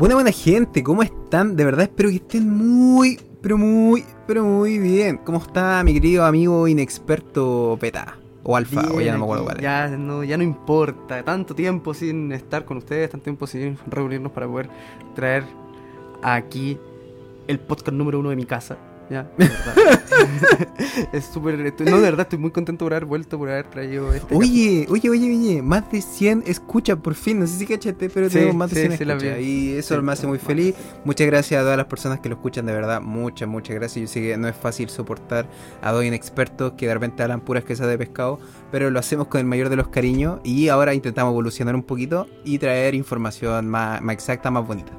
Buena, buena gente, ¿cómo están? De verdad espero que estén muy, pero muy, pero muy bien. ¿Cómo está mi querido amigo inexperto Peta? O Alfa, o ya no me acuerdo cuál es. Ya no, ya no importa. Tanto tiempo sin estar con ustedes, tanto tiempo sin reunirnos para poder traer aquí el podcast número uno de mi casa. Ya, es súper. No, de verdad, estoy muy contento por haber vuelto, por haber traído este. Oye, oye, oye, oye, más de 100 escuchas por fin. No sé si cachaste, pero Sí, tenemos más de sí, 100 sí, la escuchas. Y eso Sí. me hace muy feliz. Muchas gracias a todas las personas que lo escuchan, de verdad. Muchas, muchas gracias. Yo sé que no es fácil soportar a dos inexpertos que de repente hablan puras quesas de pescado, pero lo hacemos con el mayor de los cariños. Y ahora intentamos evolucionar un poquito y traer información más, más exacta, más bonita.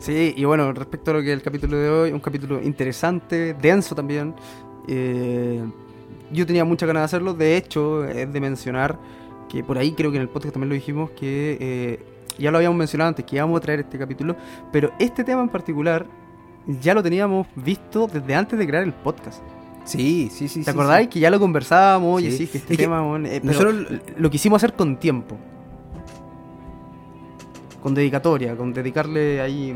Sí, y bueno, respecto a lo que es el capítulo de hoy, un capítulo interesante, denso también. Eh, yo tenía muchas ganas de hacerlo. De hecho, es de mencionar que por ahí creo que en el podcast también lo dijimos que eh, ya lo habíamos mencionado antes, que íbamos a traer este capítulo, pero este tema en particular ya lo teníamos visto desde antes de crear el podcast. Sí, sí, sí. ¿Te sí, acordáis? sí. Que ya lo conversábamos y Sí. que este Es que tema, bueno, eh, pero nosotros- lo quisimos hacer con tiempo. Con dedicatoria, con dedicarle ahí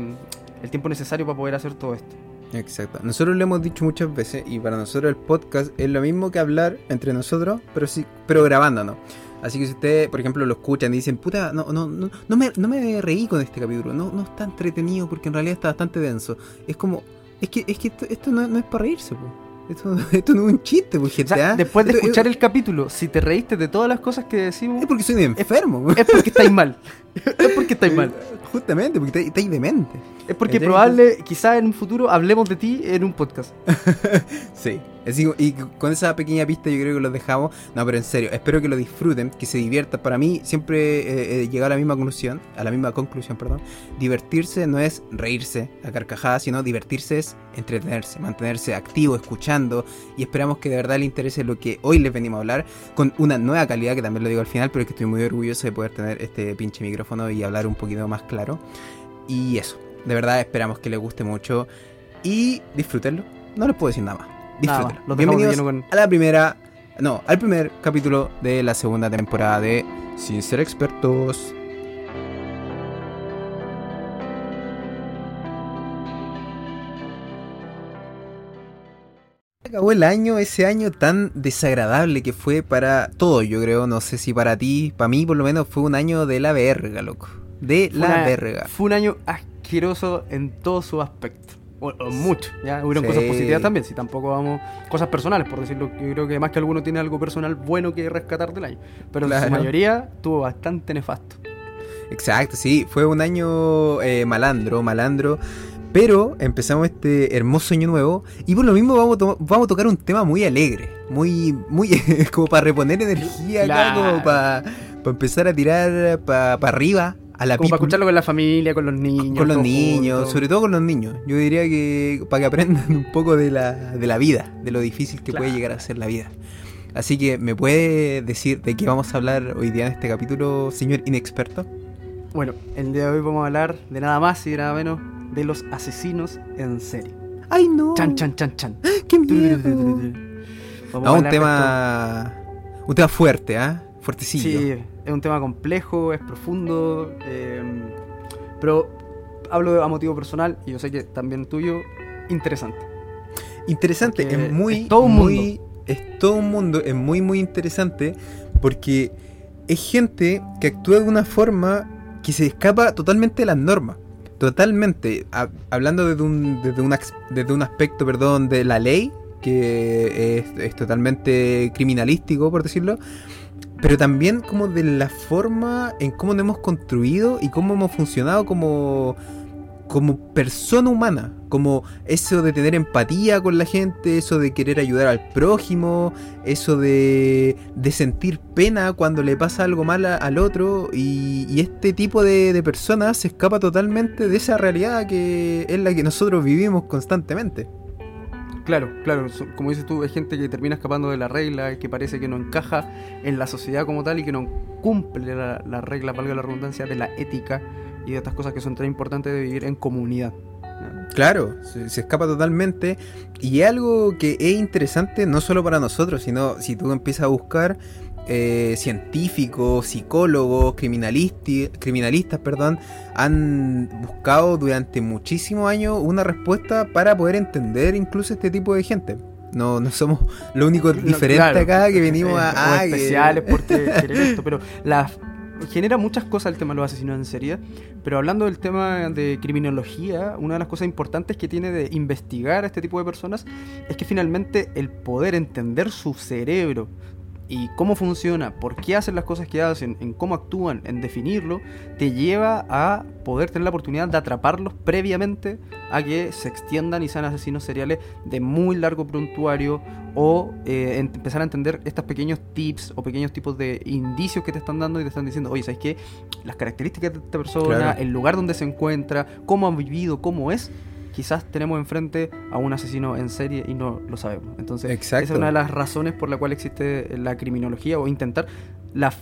el tiempo necesario para poder hacer todo esto. Exacto. Nosotros lo hemos dicho muchas veces y para nosotros el podcast es lo mismo que hablar entre nosotros, pero sí, pero grabándonos. Así que si ustedes, por ejemplo, lo escuchan y dicen, puta, no, no, no, no, me, no me reí con este capítulo, no, no está entretenido porque en realidad está bastante denso. Es como, es que, es que esto, esto no, no es para reírse, po. Esto, esto no es un chiste, pues, O sea, ¿ah? después de Esto- escuchar es, el capítulo, si te reíste de todas las cosas que decimos, es porque soy un enfermo, po. es porque estáis mal. Es porque estáis mal. Justamente, porque estáis- demente. Es porque probable, quizás en un futuro, hablemos de ti en un podcast. Sí. Y con esa pequeña pista yo creo que los dejamos. No, pero en serio, espero que lo disfruten, que se diviertan. Para mí siempre eh, he llegado a la misma conclusión, a la misma conclusión, perdón. Divertirse no es reírse a carcajadas, sino divertirse es entretenerse, mantenerse activo, escuchando. Y esperamos que de verdad les interese lo que hoy les venimos a hablar, con una nueva calidad, que también lo digo al final, pero es que estoy muy orgulloso de poder tener este pinche micrófono y hablar un poquito más claro. Y eso, de verdad esperamos que les guste mucho y disfrútenlo. No les puedo decir nada más. Nada de Bienvenidos con- a la primera, no, al primer capítulo de la segunda temporada de Sin ser expertos. Acabó el año, ese año tan desagradable que fue para todos, yo creo, no sé si para ti, para mí por lo menos fue un año de la verga, loco. De Fue la una- verga. Fue un año asqueroso en todos sus aspectos. O, o mucho, ¿ya? Hubieron Sí. cosas positivas también, si tampoco vamos... Cosas personales, por decirlo. Yo creo que más que alguno tiene algo personal bueno que rescatar del año. Pero en Claro. su mayoría tuvo bastante nefasto. Exacto, sí, fue un año eh, malandro, malandro. Pero empezamos este hermoso año nuevo y por lo mismo vamos to- vamos a tocar un tema muy alegre, muy, muy como para reponer energía, acá, como para, para empezar a tirar para arriba a la Como para escucharlo con la familia, con los niños. con los niños, juntos. sobre todo con los niños. Yo diría que para que aprendan un poco de la, de la vida, de lo difícil que puede llegar a ser la vida. Así que, ¿me puede decir de qué vamos a hablar hoy día en este capítulo, señor inexperto? Bueno, el día de hoy vamos a hablar de nada más y de nada menos de los asesinos en serie. ¡Ay, no! Chan, chan, chan, chan. ¡Qué miedo! Vamos No, a un tema. Un tema fuerte, ¿ah? esto. Fuertecillo. Sí, es un tema complejo, es profundo, eh, pero hablo a motivo personal y yo sé que también tuyo, interesante. Interesante, Porque es muy. es todo un muy, Es todo un mundo, es muy, muy interesante porque es gente que actúa de una forma que se escapa totalmente de las normas. Totalmente. Ha- hablando desde un, desde, un, desde un aspecto, perdón, de la ley, que es, es totalmente criminalístico, por decirlo. Pero también como de la forma en cómo nos hemos construido y cómo hemos funcionado como, como persona humana. Como eso de tener empatía con la gente, eso de querer ayudar al prójimo, eso de, de sentir pena cuando le pasa algo mal al otro. Y, y este tipo de, de personas se escapa totalmente de esa realidad que es la que nosotros vivimos constantemente. Claro, claro, como dices tú, hay gente que termina escapando de la regla, que parece que no encaja en la sociedad como tal y que no cumple la, la regla, valga la redundancia, de la ética y de estas cosas que son tan importantes de vivir en comunidad. Claro, se, se escapa totalmente. Y algo que es interesante no solo para nosotros, sino si tú empiezas a buscar eh, científicos, psicólogos, criminalistas, perdón, han buscado durante muchísimos años una respuesta para poder entender incluso este tipo de gente. No, no somos lo único No, diferente claro. acá que venimos a... o ah, que- especiales porque esto, pero la, genera muchas cosas el tema de los asesinos en serie. Pero hablando del tema de criminología, una de las cosas importantes que tiene de investigar a este tipo de personas es que finalmente el poder entender su cerebro y cómo funciona, por qué hacen las cosas que hacen, en cómo actúan, en definirlo, te lleva a poder tener la oportunidad de atraparlos previamente a que se extiendan y sean asesinos seriales de muy largo prontuario o eh, empezar a entender estos pequeños tips o pequeños tipos de indicios que te están dando y te están diciendo, oye, ¿sabes qué? Las características de esta persona, Claro. el lugar donde se encuentra, cómo ha vivido, cómo es, quizás tenemos enfrente a un asesino en serie y no lo sabemos. Entonces, Exacto. esa es una de las razones por la cual existe la criminología o intentar la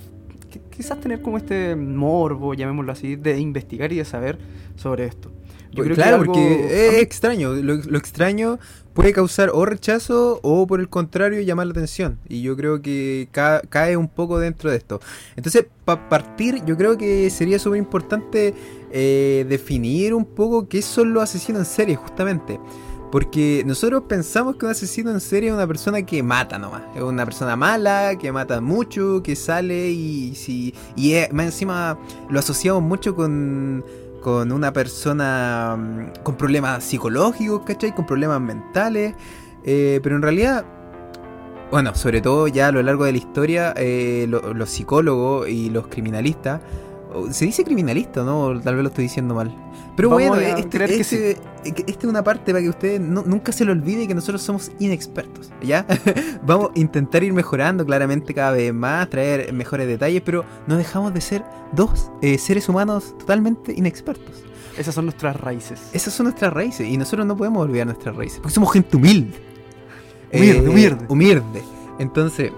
quizás tener como este morbo, llamémoslo así, de investigar y de saber sobre esto. Yo creo que claro, algo- porque es extraño. Lo, lo extraño puede causar o rechazo o por el contrario llamar la atención. Y yo creo que ca- cae un poco dentro de esto. Entonces, para partir, yo creo que sería súper importante eh, definir un poco qué son los asesinos en serie, justamente. Porque nosotros pensamos que un asesino en serie es una persona que mata nomás. Es una persona mala, que mata mucho, que sale y si. Y es- más encima lo asociamos mucho con. Con una persona mm, con problemas psicológicos, ¿cachai? Con problemas mentales. Eh, pero en realidad. Bueno, sobre todo ya a lo largo de la historia, eh, lo- los psicólogos y los criminalistas. Se dice criminalista, ¿no? Tal vez lo estoy diciendo mal. Pero Vamos bueno, a este, creer que este- este es una parte para que ustedes no- nunca se lo olvide que nosotros somos inexpertos, ¿ya? Vamos a intentar ir mejorando claramente cada vez más, traer mejores detalles, pero no dejamos de ser dos eh, seres humanos totalmente inexpertos. Esas son nuestras raíces. Esas son nuestras raíces y nosotros no podemos olvidar nuestras raíces, porque somos gente humilde. Humilde, humilde. Humilde. Entonces,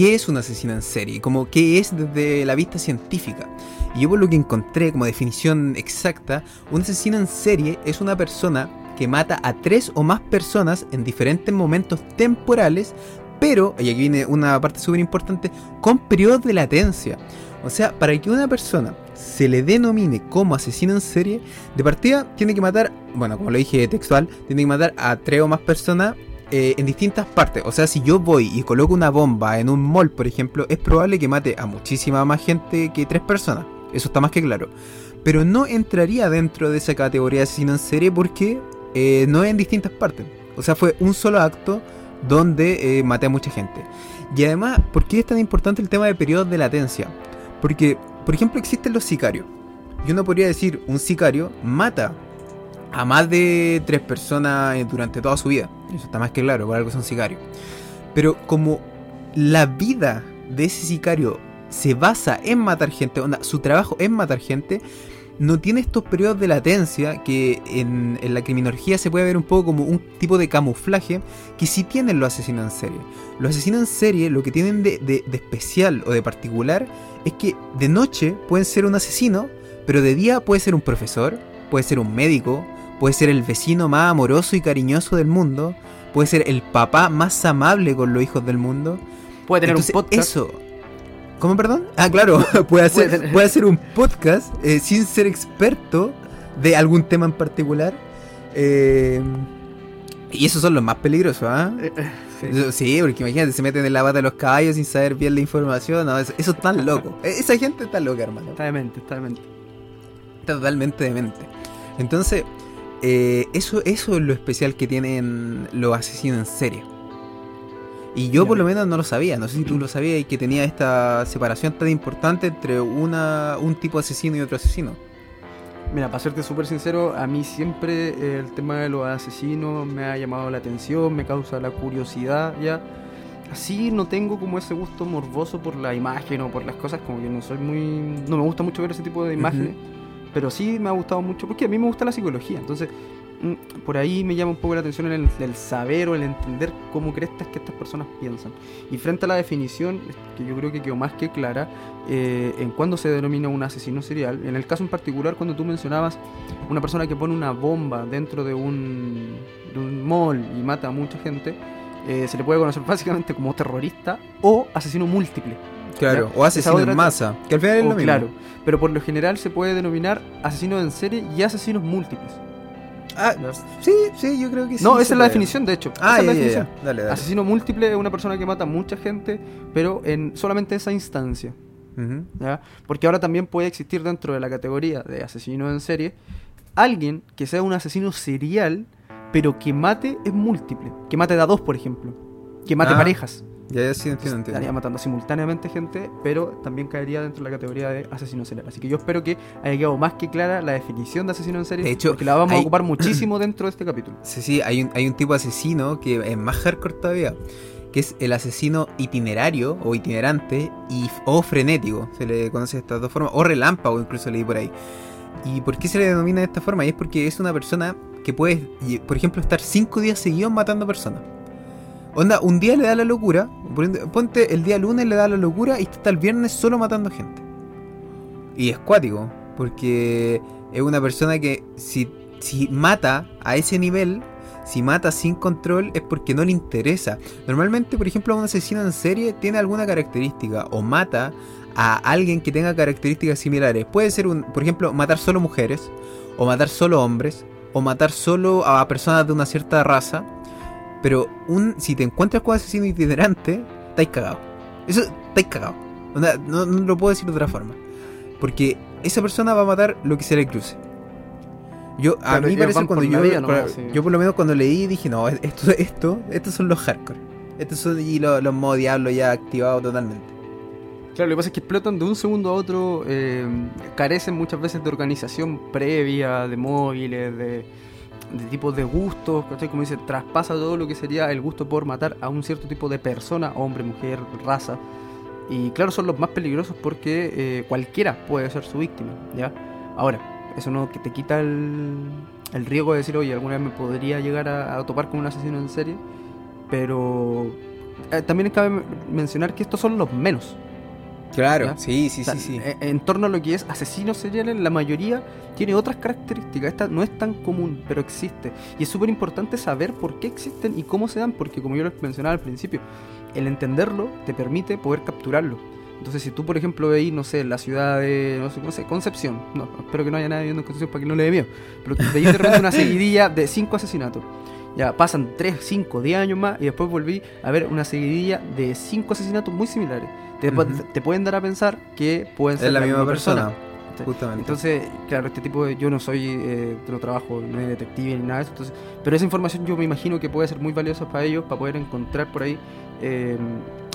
¿qué es un asesino en serie? Como qué es desde la vista científica. Y yo por lo que encontré como definición exacta, un asesino en serie es una persona que mata a tres o más personas en diferentes momentos temporales, pero, y aquí viene una parte súper importante, con periodos de latencia. O sea, para que una persona se le denomine como asesino en serie, de partida tiene que matar, bueno, como lo dije textual, tiene que matar a tres o más personas eh, en distintas partes. O sea, si yo voy y coloco una bomba en un mall, por ejemplo, es probable que mate a muchísima más gente que tres personas. Eso está más que claro. Pero no entraría dentro de esa categoría de asesino en serie porque eh, no es en distintas partes. O sea, fue un solo acto donde eh, maté a mucha gente. Y además, ¿por qué es tan importante el tema de periodos de latencia? Porque, por ejemplo, existen los sicarios. Y uno podría decir, un sicario mata a más de tres personas eh, durante toda su vida. Eso está más que claro, por algo son sicarios. Pero como la vida de ese sicario se basa en matar gente, su trabajo es matar gente, no tiene estos periodos de latencia que en, la criminología se puede ver un poco como un tipo de camuflaje que sí tienen los asesinos en serie. Los asesinos en serie lo que tienen de especial o de particular es que de noche pueden ser un asesino, pero de día puede ser un profesor, puede ser un médico, puede ser el vecino más amoroso y cariñoso del mundo, puede ser el papá más amable con los hijos del mundo. Puede tener Entonces, un podcast. Eso. ¿Cómo, perdón? Ah, claro, puede hacer, Puede tener- puede hacer un podcast eh, sin ser experto de algún tema en particular. Eh, y esos son los más peligrosos, ¿ah? Eh, sí. Porque imagínate, se meten en la pata de los caballos sin saber bien la información. No, eso, eso es tan loco. E- Esa gente está loca, hermano. Está demente, está demente. Está totalmente demente. Entonces, eh, eso, eso es lo especial que tienen los asesinos en serie. Y yo por lo menos no lo sabía, no sé si tú lo sabías y que tenía esta separación tan importante entre una, un tipo de asesino y otro asesino. Mira, para serte súper sincero, a mí siempre eh, el tema de los asesinos me ha llamado la atención, me causa la curiosidad, ya. Así no tengo como ese gusto morboso por la imagen o por las cosas, como que no soy muy... No me gusta mucho ver ese tipo de imágenes, pero sí me ha gustado mucho, porque a mí me gusta la psicología, entonces mm, por ahí me llama un poco la atención el, el saber o el entender cómo crees que estas personas piensan. Y frente a la definición, que yo creo que quedó más que clara, eh, en cuándo se denomina un asesino serial. En el caso en particular, cuando tú mencionabas una persona que pone una bomba dentro de un, de un mall y mata a mucha gente, eh, se le puede conocer básicamente como terrorista o asesino múltiple. Claro, ¿ya? o asesino otra- en masa, que al final es o lo mismo. claro, pero por lo general se puede denominar asesinos en serie y asesinos múltiples. Ah, ¿ya? sí, sí, yo creo que sí. no, esa es la puede. definición, de hecho. Ah, esa es la definición. Dale, dale. Asesino múltiple es una persona que mata a mucha gente, pero en solamente esa instancia. ¿ya? Porque ahora también puede existir dentro de la categoría de asesino en serie alguien que sea un asesino serial, pero que mate es múltiple. Que mate de a dos, por ejemplo. Que mate Ah, parejas. Ya, ya sí entiendo, Estaría matando simultáneamente gente, pero también caería dentro de la categoría de asesino serial. Así que yo espero que haya quedado más que clara la definición de asesino en serie, De hecho, porque la vamos a ocupar muchísimo dentro de este capítulo. Sí, sí, hay un, hay un tipo de asesino que es más hardcore todavía, que es el asesino itinerario o itinerante y, o frenético, se le conoce de estas dos formas, o relámpago incluso leí por ahí. ¿Y por qué se le denomina de esta forma? Y es porque es una persona que puede, por ejemplo, estar cinco días seguidos matando personas. Onda, un día le da la locura, ponte- el día lunes le da la locura y está el viernes solo matando gente. Y es cuático, porque es una persona que si, si mata a ese nivel, si mata sin control es porque no le interesa. Normalmente, por ejemplo, un asesino en serie tiene alguna característica o mata a alguien que tenga características similares. Puede ser, un, por ejemplo, matar solo mujeres, o matar solo hombres, o matar solo a personas de una cierta raza. Pero un, si te encuentras con asesino itinerante, estáis cagado. Eso, estáis cagado. Onda, No, no lo puedo decir de otra forma. Porque esa persona va a matar lo que se le cruce. Yo, a Claro, mí parece cuando yo, vida nomás, sí. yo por lo menos cuando leí dije, no, esto, esto, estos son los hardcore. Estos son y los, los modos diablo ya activados totalmente. Claro, lo que pasa es que explotan de un segundo a otro, eh, carecen muchas veces de organización previa, de móviles, de, de tipos de gustos, ¿cachai? Como dice, traspasa todo lo que sería el gusto por matar a un cierto tipo de persona, hombre, mujer, raza. Y claro, son los más peligrosos porque eh, cualquiera puede ser su víctima, ¿ya? Ahora, eso no que te quita el, riesgo de decir, oye, alguna vez me podría llegar a, a topar con un asesino en serie, pero eh, también cabe mencionar que estos son los menos. Claro, sí, sí, O sea, sí, sí. En, en torno a lo que es asesinos seriales, la mayoría tiene otras características. Esta no es tan común, pero existe. Y es súper importante saber por qué existen y cómo se dan, porque como yo les mencionaba al principio, el entenderlo te permite poder capturarlo. Entonces, si tú, por ejemplo, veis, no sé, la ciudad de, no sé, no sé, Concepción, no, espero que no haya nadie viendo en Concepción para que no le dé miedo, pero veis de repente una seguidilla de cinco asesinatos. Ya pasan 3, 5, 10 años más y después volví a ver una seguidilla de cinco asesinatos muy similares. Te, pueden dar a pensar que pueden ser es la misma persona, justamente. Entonces, claro, este tipo de. Yo no soy. Eh, no trabajo, no soy detective ni nada de eso. Entonces, pero esa información yo me imagino que puede ser muy valiosa para ellos, para poder encontrar por ahí eh,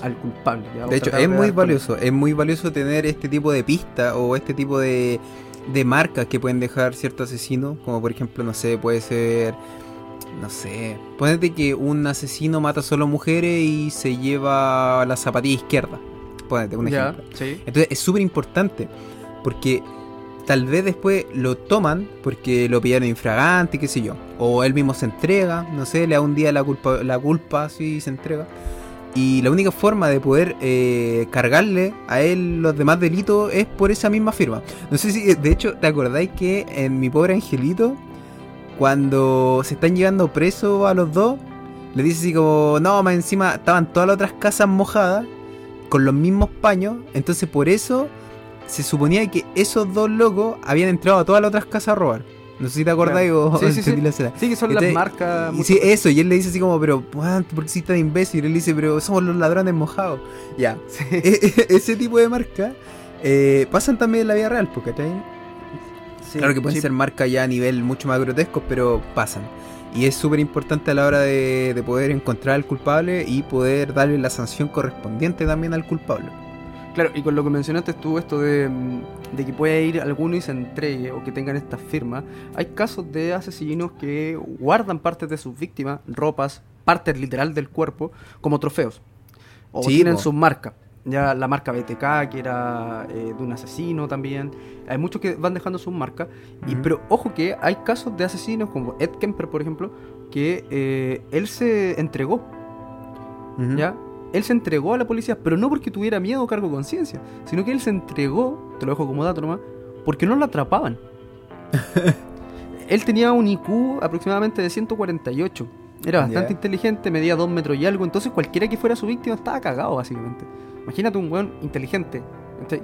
al culpable. De hecho, es muy con- valioso, es muy valioso tener este tipo de pista o este tipo de, de marcas que pueden dejar cierto asesino, como por ejemplo, no sé, puede ser, no sé, ponete que un asesino mata solo mujeres y se lleva la zapatilla izquierda, ponete un ejemplo. sí. Entonces es súper importante porque tal vez después lo toman porque lo pillaron infragante, qué sé yo. O él mismo se entrega, no sé, le da un día la culpa, la culpa así se entrega. Y la única forma de poder eh, cargarle a él los demás delitos es por esa misma firma. No sé si, de hecho, ¿te acordáis que en Mi Pobre Angelito, cuando se están llevando presos a los dos, le dice así como, no, más encima estaban todas las otras casas mojadas con los mismos paños, entonces por eso se suponía que esos dos locos habían entrado a todas las otras casas a robar. No sé si te acordáis Claro. o Sí, sí, sí. la. Sí, que son Entonces, las marcas. Y sí, eso, y él le dice así como, pero, "Juan, ¿por qué si tan imbécil? Y él dice, pero somos los ladrones mojados. Ya, E- e- ese tipo de marcas eh, pasan también en la vida real, porque Claro que pueden ser marcas ya a nivel mucho más grotescos, pero pasan. Y es súper importante a la hora de, de poder encontrar al culpable y poder darle la sanción correspondiente también al culpable. Claro, y con lo que mencionaste tú, esto de, de que puede ir alguno y se entregue o que tengan estas firmas, hay casos de asesinos que guardan partes de sus víctimas, ropas, partes literal del cuerpo, como trofeos. O Sí, tienen sus marcas. Ya la marca BTK, que era eh, de un asesino también. Hay muchos que van dejando sus marcas. y, pero ojo que hay casos de asesinos como Ed Kemper, por ejemplo, que eh, él se entregó. ¿ya? Él se entregó a la policía, pero no porque tuviera miedo o cargo de conciencia, sino que él se entregó, te lo dejo como dato nomás, porque no lo atrapaban. él tenía un IQ aproximadamente de 148, Era bastante inteligente, medía dos metros y algo, entonces cualquiera que fuera su víctima estaba cagado, básicamente. Imagínate un weón inteligente,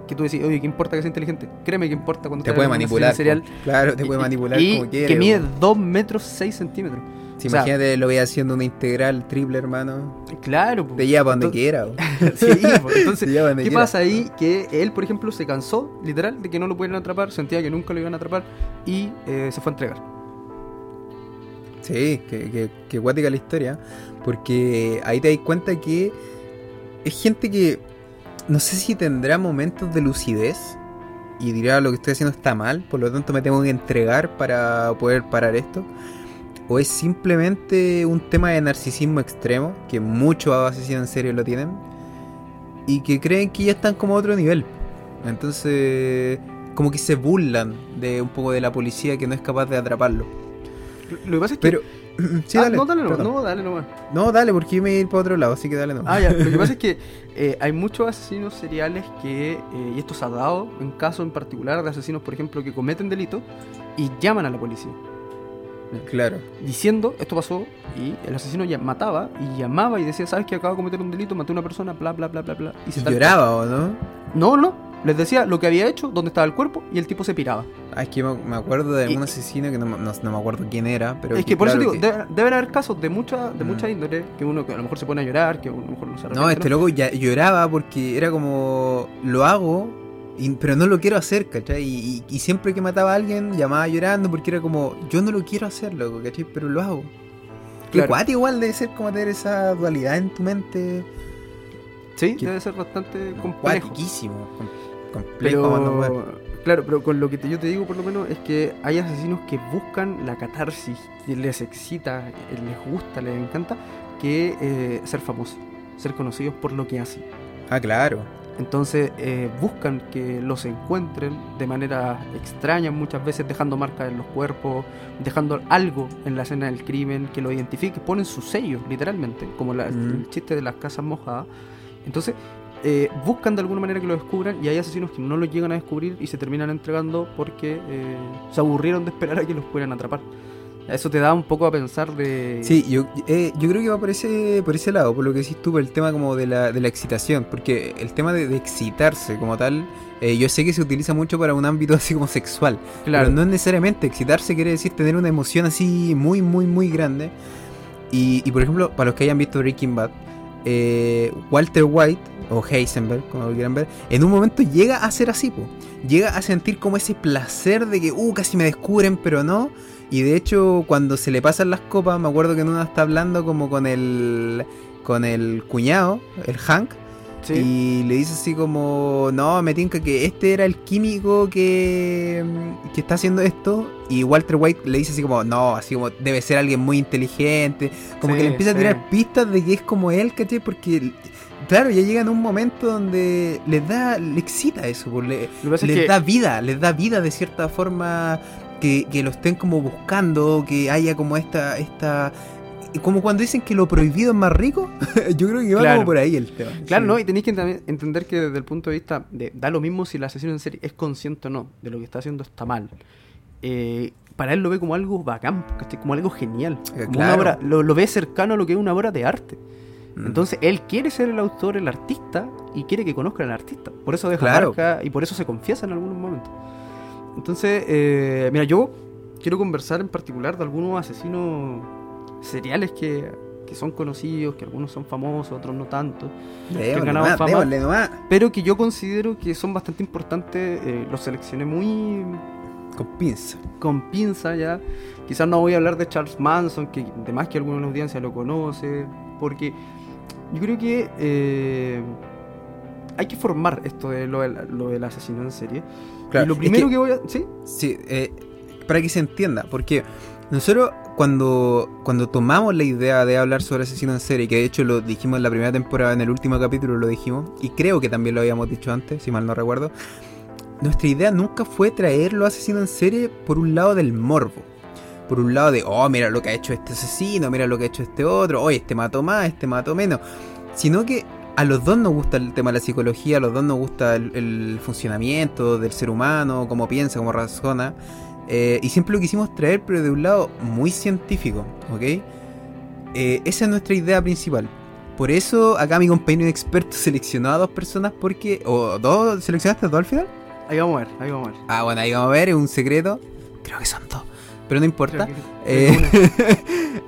que tú decís, oye, ¿qué importa que sea inteligente? Créeme que importa cuando Te estás puede manipular. serial. Claro, te puede y- manipular y como quiere. que mide po. 2 metros 6 centímetros. Si o sea- imagínate, lo voy haciendo una integral triple, hermano. Claro, po. Te lleva para donde quiera. sí, entonces, Te ¿qué quiera. pasa ahí? Que él, por ejemplo, se cansó, literal, de que no lo pudieran atrapar, sentía que nunca lo iban a atrapar y eh, se fue a entregar. Sí, que, que, que guática la historia. Porque ahí te das cuenta que es gente que no sé si tendrá momentos de lucidez y dirá lo que estoy haciendo está mal, por lo tanto me tengo que entregar para poder parar esto. O es simplemente un tema de narcisismo extremo, que muchos asesinos en serio lo tienen, y que creen que ya están como a otro nivel. Entonces, como que se burlan de un poco de la policía que no es capaz de atraparlo. Lo que pasa es que. Pero, sí, Ah, dale, no, dale nomás, no, dale nomás. No, dale, porque yo me voy a ir para otro lado, así que dale no. Ah, ya. Lo que pasa es que eh, hay muchos asesinos seriales que, eh, y esto se ha dado en casos en particular de asesinos, por ejemplo, que cometen delitos y llaman a la policía. Claro. Diciendo, esto pasó, y el asesino ya mataba y llamaba y decía, ¿sabes que acabo de cometer un delito? Maté a una persona, bla, bla, bla, bla, bla. Y se tal- lloraba, ¿o no? No, no. Les decía lo que había hecho, dónde estaba el cuerpo, y el tipo se piraba. Ah, es que me acuerdo de Y- algún asesino que no, me- no- no me acuerdo quién era, pero... es que por claro eso digo, que- deben haber casos de mucha, de Mm. mucha índole, que uno que a lo mejor se pone a llorar, que a lo mejor no se No, este loco ya lloraba porque era como... Lo hago, y- pero no lo quiero hacer, ¿cachai? Y, siempre que mataba a alguien llamaba llorando porque era como... Yo no lo quiero hacer, loco, ¿cachai? Pero lo hago. Claro. cuate igual debe ser como tener esa dualidad en tu mente. Sí, que- debe ser bastante complejo. Cuatiquísimo. Pero, claro, pero con lo que te- yo te digo por lo menos es que hay asesinos que buscan la catarsis, que les excita, les gusta, les encanta, que eh, ser famosos, ser conocidos por lo que hacen. Ah, claro. Entonces eh, buscan que los encuentren de manera extraña, muchas veces dejando marcas en los cuerpos, dejando algo en la escena del crimen que lo identifique, ponen su sello, literalmente, como la- Mm. el chiste de las casas mojadas. Entonces eh, buscan de alguna manera que lo descubran y hay asesinos que no lo llegan a descubrir y se terminan entregando porque eh, se aburrieron de esperar a que los puedan atrapar. Eso te da un poco a pensar de... Sí, yo, eh, yo creo que va por ese, por ese lado, por lo que decís tú, por el tema como de la, de la excitación, porque el tema de, de excitarse como tal, eh, yo sé que se utiliza mucho para un ámbito así como sexual, claro. pero no es necesariamente excitarse quiere decir tener una emoción así muy, muy, muy grande. Y, y, por ejemplo, para los que hayan visto Breaking Bad, eh, Walter White, o Heisenberg, como lo quieran ver, en un momento llega a ser así, po. llega a sentir como ese placer de que, uh, casi me descubren, pero no. Y de hecho, cuando se le pasan las copas, me acuerdo que en está hablando como con el con el cuñado, el Hank, Sí. y le dice así como, no, me tinca que este era el químico que, que está haciendo esto. Y Walter White le dice así como, no, así como debe ser alguien muy inteligente. Como Sí, que le empieza sí. a tirar pistas de que es como él, ¿cachai? Porque, claro, ya llega en un momento donde les da, le excita eso, pues, le, es les que- da vida, les da vida de cierta forma que, que lo estén como buscando, que haya como esta, esta, como cuando dicen que lo prohibido es más rico, yo creo que va Claro. como por ahí el tema. Claro, Sí. ¿no? Y tenéis que entender que desde el punto de vista de da lo mismo si el asesino en serie es consciente o no de lo que está haciendo está mal. Eh, para él lo ve como algo bacán, como algo genial. Eh, Como claro. una obra, lo, lo ve cercano a lo que es una obra de arte. Mm. Entonces él quiere ser el autor, el artista, y quiere que conozcan al artista. Por eso deja Claro. marca y por eso se confiesa en algunos momentos. Entonces, eh, mira, yo quiero conversar en particular de algunos asesinos seriales que, que son conocidos, que algunos son famosos, otros no tanto Démosle ganado fama. pero que yo considero que son bastante importantes. eh, los seleccioné muy Con pinza. con pinza ya. Quizás no voy a hablar de Charles Manson, que de más que alguna de la audiencia lo conoce, porque yo creo que eh, hay que formar esto de lo del, lo del asesino en serie. Claro, y lo es primero que- que, voy a... ¿Sí? Sí, eh, para que se entienda, porque nosotros cuando, cuando tomamos la idea de hablar sobre asesino en serie, que de hecho lo dijimos en la primera temporada, en el último capítulo lo dijimos, y creo que también lo habíamos dicho antes, si mal no recuerdo, nuestra idea nunca fue traerlo asesino en serie por un lado del morbo. Por un lado de, oh, mira lo que ha hecho este asesino, mira lo que ha hecho este otro, oye, este mató más, este mató menos. Sino que a los dos nos gusta el tema de la psicología, a los dos nos gusta el, el funcionamiento del ser humano, cómo piensa, cómo razona. Eh, y siempre lo quisimos traer, pero de un lado muy científico, ¿ok? eh, esa es nuestra idea principal. Por eso acá mi compañero experto seleccionó a dos personas porque... ¿O dos? ¿Seleccionaste dos al final? Ahí vamos a ver, ahí vamos a ver. Ah, bueno, ahí vamos a ver, es un secreto. Creo que son dos. Pero no importa. Que-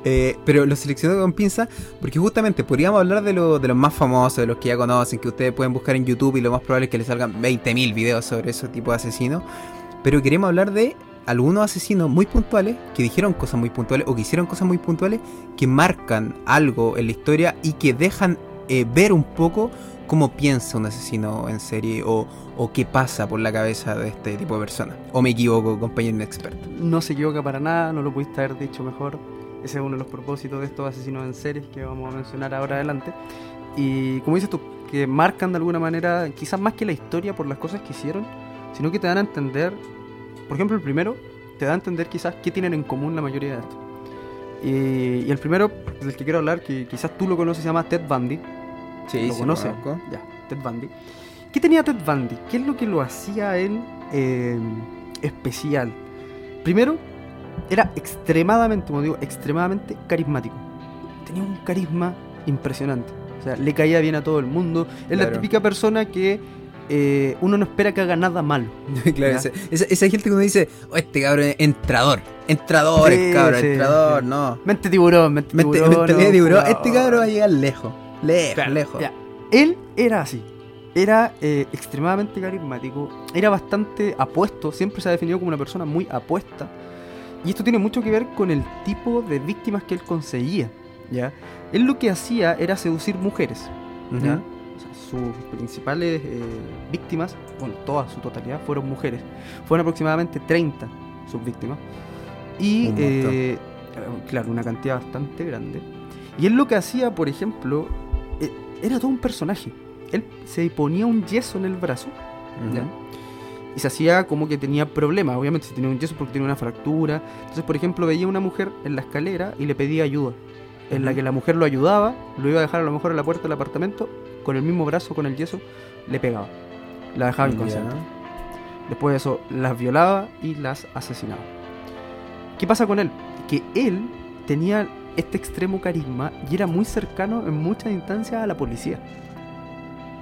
Eh, pero los seleccioné con pinza porque justamente podríamos hablar de, lo- de los más famosos, de los que ya conocen, que ustedes pueden buscar en YouTube y lo más probable es que les salgan 20.000 videos sobre ese tipo de asesinos. Pero queremos hablar de algunos asesinos muy puntuales que dijeron cosas muy puntuales o que hicieron cosas muy puntuales que marcan algo en la historia y que dejan eh, ver un poco cómo piensa un asesino en serie o, o qué pasa por la cabeza de este tipo de personas. O me equivoco, compañero experto. no se equivoca para nada, no lo pudiste haber dicho mejor. Ese es uno de los propósitos de estos asesinos en series que vamos a mencionar ahora adelante. Y como dices tú, que marcan de alguna manera, quizás más que la historia por las cosas que hicieron, sino que te dan a entender, por ejemplo, el primero, te da a entender quizás qué tienen en común la mayoría de estos. Y, y el primero del que quiero hablar, que quizás tú lo conoces, se llama Ted Bundy. Sí, ¿Lo sí, conoce? conozco. Ya, Ted Bundy. ¿Qué tenía Ted Bundy? ¿Qué es lo que lo hacía a él eh, especial? Primero, era extremadamente, como digo, extremadamente carismático. Tenía un carisma impresionante. O sea, le caía bien a todo el mundo. Es la Claro. típica persona que eh, uno no espera que haga nada malo. claro, esa, esa- esa gente que uno dice, oh, este cabrón es entrador, entrador, Sí, cabrón, sí, entrador, sí. no. Mente tiburón, mente, Mente, tiburón. este cabrón va a llegar lejos, lejos, Claro, lejos. ya. Él era así. Era eh, extremadamente carismático. Era bastante apuesto. Siempre se ha definido como una persona muy apuesta. Y esto tiene mucho que ver con el tipo de víctimas que él conseguía. ¿ya? Él lo que hacía era seducir mujeres. Sus principales eh, víctimas, bueno, toda su totalidad, fueron mujeres. Fueron aproximadamente 30 sus víctimas. Y, Un eh, claro, una cantidad bastante grande. Y él lo que hacía, por ejemplo, eh, era todo un personaje. Él se ponía un yeso en el brazo y se hacía como que tenía problemas. Obviamente, si tenía un yeso porque tenía una fractura. Entonces, por ejemplo, veía a una mujer en la escalera y le pedía ayuda. En la que la mujer lo ayudaba, lo iba a dejar a lo mejor en la puerta del apartamento, con el mismo brazo, con el yeso, le pegaba. La dejaba inconsciente. Ya. Después de eso, las violaba y las asesinaba. ¿Qué pasa con él? Que él tenía este extremo carisma y era muy cercano en muchas instancias a la policía.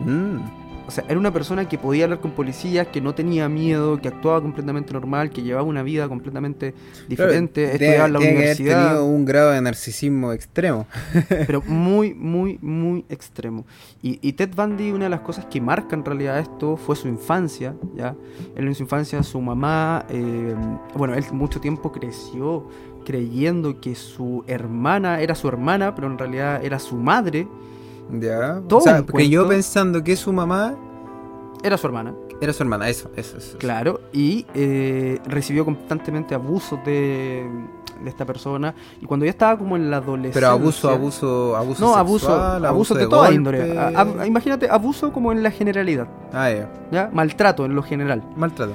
Mm. O sea, era una persona que podía hablar con policías, que no tenía miedo, que actuaba completamente normal, que llevaba una vida completamente diferente, Claro, estudiaba en la haber universidad, tenido un grado de narcisismo extremo. pero muy, muy, muy extremo. Y, y Ted Bundy, una de las cosas que marca en realidad esto fue su infancia, ¿ya? En su infancia, su mamá, eh, bueno, él mucho tiempo creció creyendo que su hermana era su hermana, pero en realidad era su madre, Ya. Todo o sea, un porque yo pensando que su mamá era su hermana. era su hermana, eso, eso, eso. Claro, y eh, recibió constantemente abusos de, de esta persona. Y cuando ya estaba como en la adolescencia. Pero abuso, abuso, abuso No, abuso, sexual, abuso de, de toda golpe. índole. A- a- imagínate, abuso como en la generalidad, Ah, ya. ¿ya? Maltrato en lo general. Maltrato.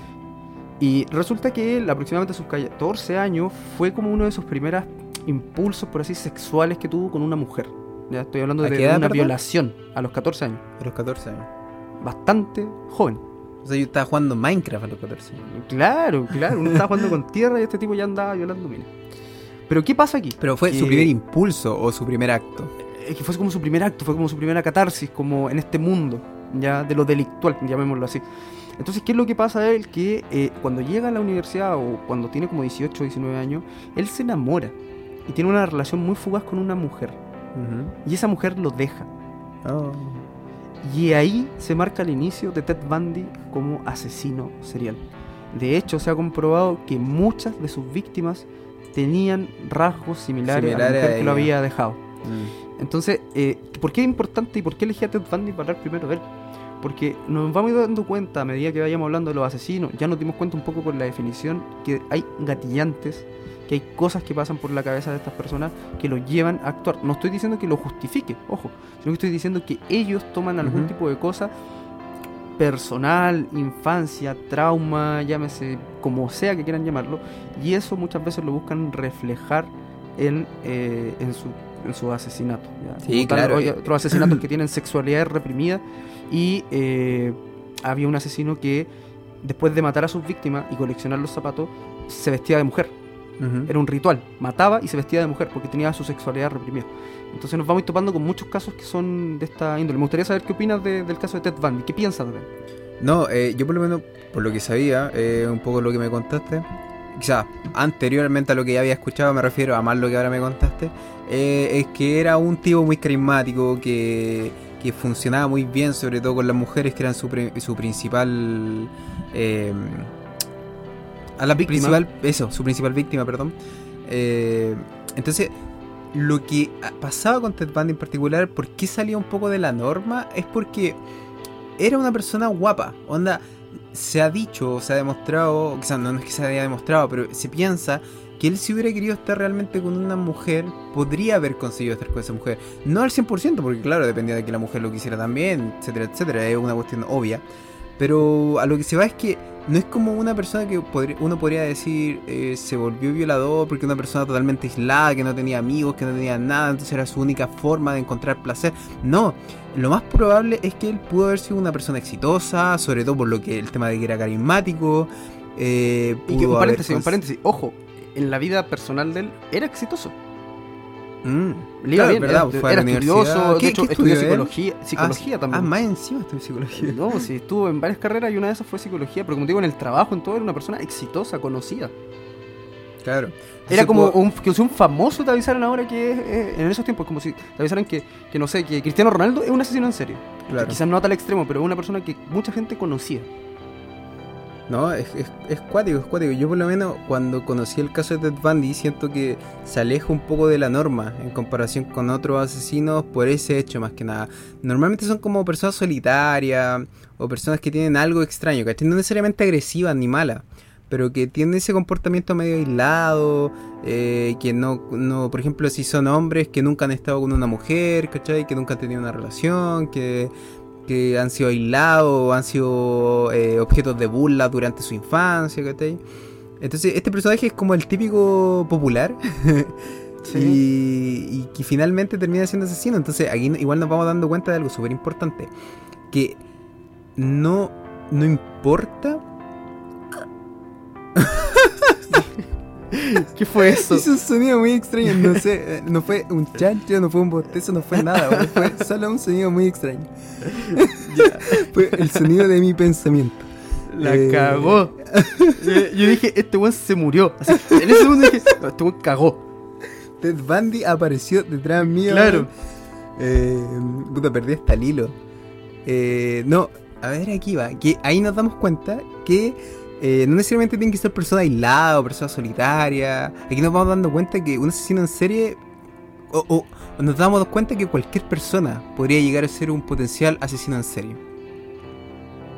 Y resulta que él, aproximadamente a sus 14 años, fue como uno de sus primeros impulsos, por así, sexuales que tuvo con una mujer. Ya estoy hablando ¿A de edad, una perdón? violación a los 14 años. A los 14 años. Bastante joven. O sea, yo estaba jugando Minecraft a los 14 años. Claro, claro. Uno estaba jugando con tierra y este tipo ya andaba violando minas. Pero ¿qué pasa aquí? Pero fue su primer impulso o su primer acto. Es que fue como su primer acto, fue como su primera catarsis, como en este mundo, ya de lo delictual, llamémoslo así. Entonces, ¿qué es lo que pasa a él? Que eh, cuando llega a la universidad o cuando tiene como 18 o 19 años, él se enamora y tiene una relación muy fugaz con una mujer. Y esa mujer lo deja. Oh. Y ahí se marca el inicio de Ted Bundy como asesino serial. De hecho, se ha comprobado que muchas de sus víctimas tenían rasgos similares, a la Similares mujer a que lo había dejado. Mm. Entonces, eh, ¿por qué es importante y por qué elegí a Ted Bundy para hablar primero de él? Porque nos vamos dando cuenta a medida que vayamos hablando de los asesinos, ya nos dimos cuenta un poco con la definición que hay gatillantes, que hay cosas que pasan por la cabeza de estas personas que los llevan a actuar. No estoy diciendo que lo justifique, ojo, sino que estoy diciendo que ellos toman algún tipo de cosa personal, infancia, trauma, llámese como sea que quieran llamarlo, y eso muchas veces lo buscan reflejar en, eh, en su en su asesinato. ¿ya? Sí, tal, claro, hay otros asesinatos que tienen sexualidad reprimida y eh, había un asesino que después de matar a sus víctimas y coleccionar los zapatos se vestía de mujer Era un ritual. Mataba y se vestía de mujer porque tenía su sexualidad reprimida. Entonces nos vamos topando con muchos casos que son de esta índole. Me gustaría saber qué opinas de- del caso de Ted Bundy. ¿Qué piensas de él? No, eh, yo por lo menos, por lo que sabía, eh, un poco lo que me contaste, quizás anteriormente a lo que ya había escuchado, me refiero a más lo que ahora me contaste, eh, es que era un tipo muy carismático, que, que funcionaba muy bien, sobre todo con las mujeres, que eran su, su principal... a la Víctima. principal, eso, su principal víctima, perdón. Eh, entonces, lo que pasaba con Ted Bundy en particular, ¿por qué salía un poco de la norma? Es porque era una persona guapa. Onda, se ha dicho, se ha demostrado, o sea, no es que se haya demostrado, pero se piensa que él si hubiera querido estar realmente con una mujer, podría haber conseguido estar con esa mujer. No al 100%, porque claro, dependía de que la mujer lo quisiera también, etcétera, etcétera. Es una cuestión obvia. Pero a lo que se va es que no es como una persona que uno podría decir eh, se volvió violador porque una persona totalmente aislada, que no tenía amigos, que no tenía nada, entonces era su única forma de encontrar placer. No, lo más probable es que él pudo haber sido una persona exitosa, sobre todo por lo que el tema de que era carismático. eh, Y que, pudo un haber paréntesis, un paréntesis. Ojo, en la vida personal de él era exitoso. Mm, claro, bien, ¿verdad? era, era estudioso, de ¿Qué- hecho qué estudió estudió psicología, psicología Ah, también. Ah, más encima en psicología. No, sí, estuvo en varias carreras y una de esas fue psicología, pero como te digo, en el trabajo, en todo, era una persona exitosa, conocida. Claro. Era como un, que un famoso te avisaran ahora que eh, en esos tiempos, como si te avisaran que, que, no sé, que Cristiano Ronaldo es un asesino en serio. Claro. Quizás no a tal extremo, pero es una persona que mucha gente conocía. No, es, es, es cuático, es cuático. Yo por lo menos cuando conocí el caso de Ted Bundy siento que se aleja un poco de la norma en comparación con otros asesinos por ese hecho más que nada. Normalmente son como personas solitarias o personas que tienen algo extraño, que no necesariamente agresivas ni malas, pero que tienen ese comportamiento medio aislado, eh, que no, no, por ejemplo, si son hombres que nunca han estado con una mujer, ¿cachai? Que nunca han tenido una relación, que que han sido aislados, han sido eh, objetos de burla durante su infancia, ¿cachai? Entonces, este personaje es como el típico popular y, y que finalmente termina siendo asesino. Entonces, aquí igual nos vamos dando cuenta de algo súper importante: que no, no importa. ¿Qué fue eso? Hizo un sonido muy extraño, no sé, eh, no fue un chancho, no fue un bostezo, no fue nada, fue solo un sonido muy extraño. fue el sonido de mi pensamiento. La Eh, cagó. Yo dije, este weón se murió. Así, en ese segundo dije, "No, este weón cagó. Ted Bundy apareció detrás mío. Claro. Eh, puta, perdí hasta el hilo. Eh, no, a ver, aquí va. Que ahí nos damos cuenta que eh, no necesariamente tienen que ser personas aisladas o personas solitarias. Aquí nos vamos dando cuenta que un asesino en serie. O, nos damos cuenta que cualquier persona podría llegar a ser un potencial asesino en serie.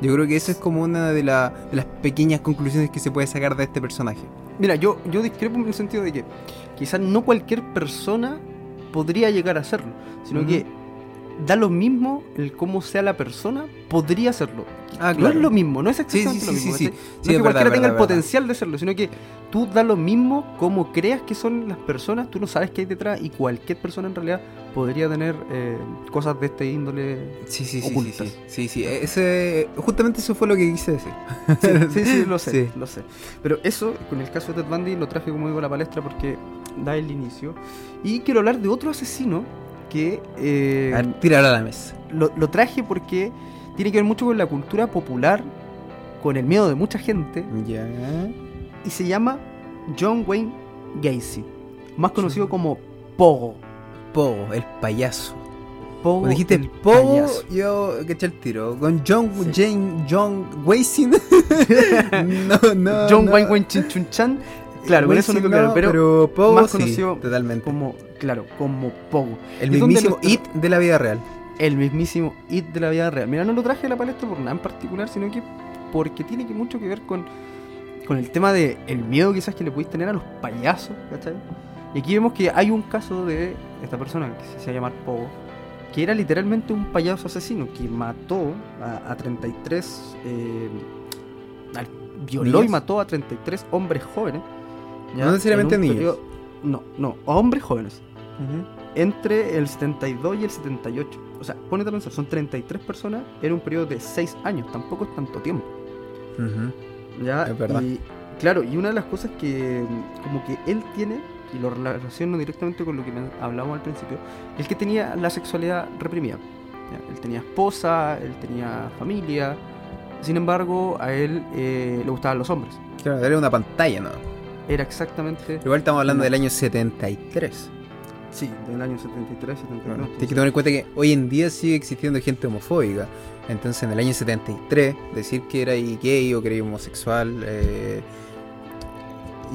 Yo creo que esa es como una de, la- de las pequeñas conclusiones que se puede sacar de este personaje. Mira, yo, yo discrepo en el sentido de que quizás no cualquier persona podría llegar a hacerlo, sino que da lo mismo el cómo sea la persona, podría hacerlo. Ah, No es lo mismo, no es exactamente sí, lo sí, mismo. sí. No es es que verdad, cualquiera tenga verdad, el verdad. potencial de serlo, sino que tú da lo mismo como creas que son las personas, tú no sabes qué hay detrás y cualquier persona en realidad podría tener eh, cosas de este índole. Sí, sí, sí, sí, ocultas. sí, sí, sí, ese, justamente eso fue lo que quise decir. Sí, sí, lo sé, lo sé. Pero eso, con el caso de Ted Bundy, lo traje como digo a la palestra porque da el inicio. Y quiero hablar de otro asesino que eh, A ver, tíralo a la mesa. lo, lo traje porque tiene que ver mucho con la cultura popular, con el miedo de mucha gente, Ya. y se llama John Wayne Gacy, más conocido como Pogo. Pogo, el payaso. Pogo Cuando dijiste el Pogo, payaso. yo caché el tiro. Con John Sí. Jane, John Wayne. no, no. John no. Wayne Wayne Chin Chun Chan, claro, con eso no quedó claro, pero, Pogo más sí, conocido totalmente. como, claro, como Pogo. el ¿Y dónde mismísimo nuestro- It de la vida real. el mismísimo It de la vida real. Mira, no lo traje a la palestra por nada en particular, sino que porque tiene que mucho que ver con, con el tema de el miedo quizás que le podéis tener a los payasos, ¿cachai? Y aquí vemos que hay un caso de esta persona que se hacía llamar Pogo, que era literalmente un payaso asesino que mató a, a 33, eh, al- violó y mató a 33 hombres jóvenes. No necesariamente niños. periodo- no, no, a hombres jóvenes entre el 72 y el 78. O sea, ponete a pensar, son 33 personas en un periodo de 6 años, tampoco es tanto tiempo. ¿ya? Es verdad. Y Claro, y una de las cosas que como que él tiene, y lo relaciono directamente con lo que hablábamos al principio, es que tenía la sexualidad reprimida. Él tenía esposa, él tenía familia, sin embargo, a él eh, le gustaban los hombres. Claro, era una pantalla, ¿no? Era exactamente... Igual estamos hablando del año 73. Sí, del año 73, 74. Tienes que tener en cuenta que hoy en día sigue existiendo gente homofóbica. Entonces, en el año 73, decir que era gay o que era homosexual, eh,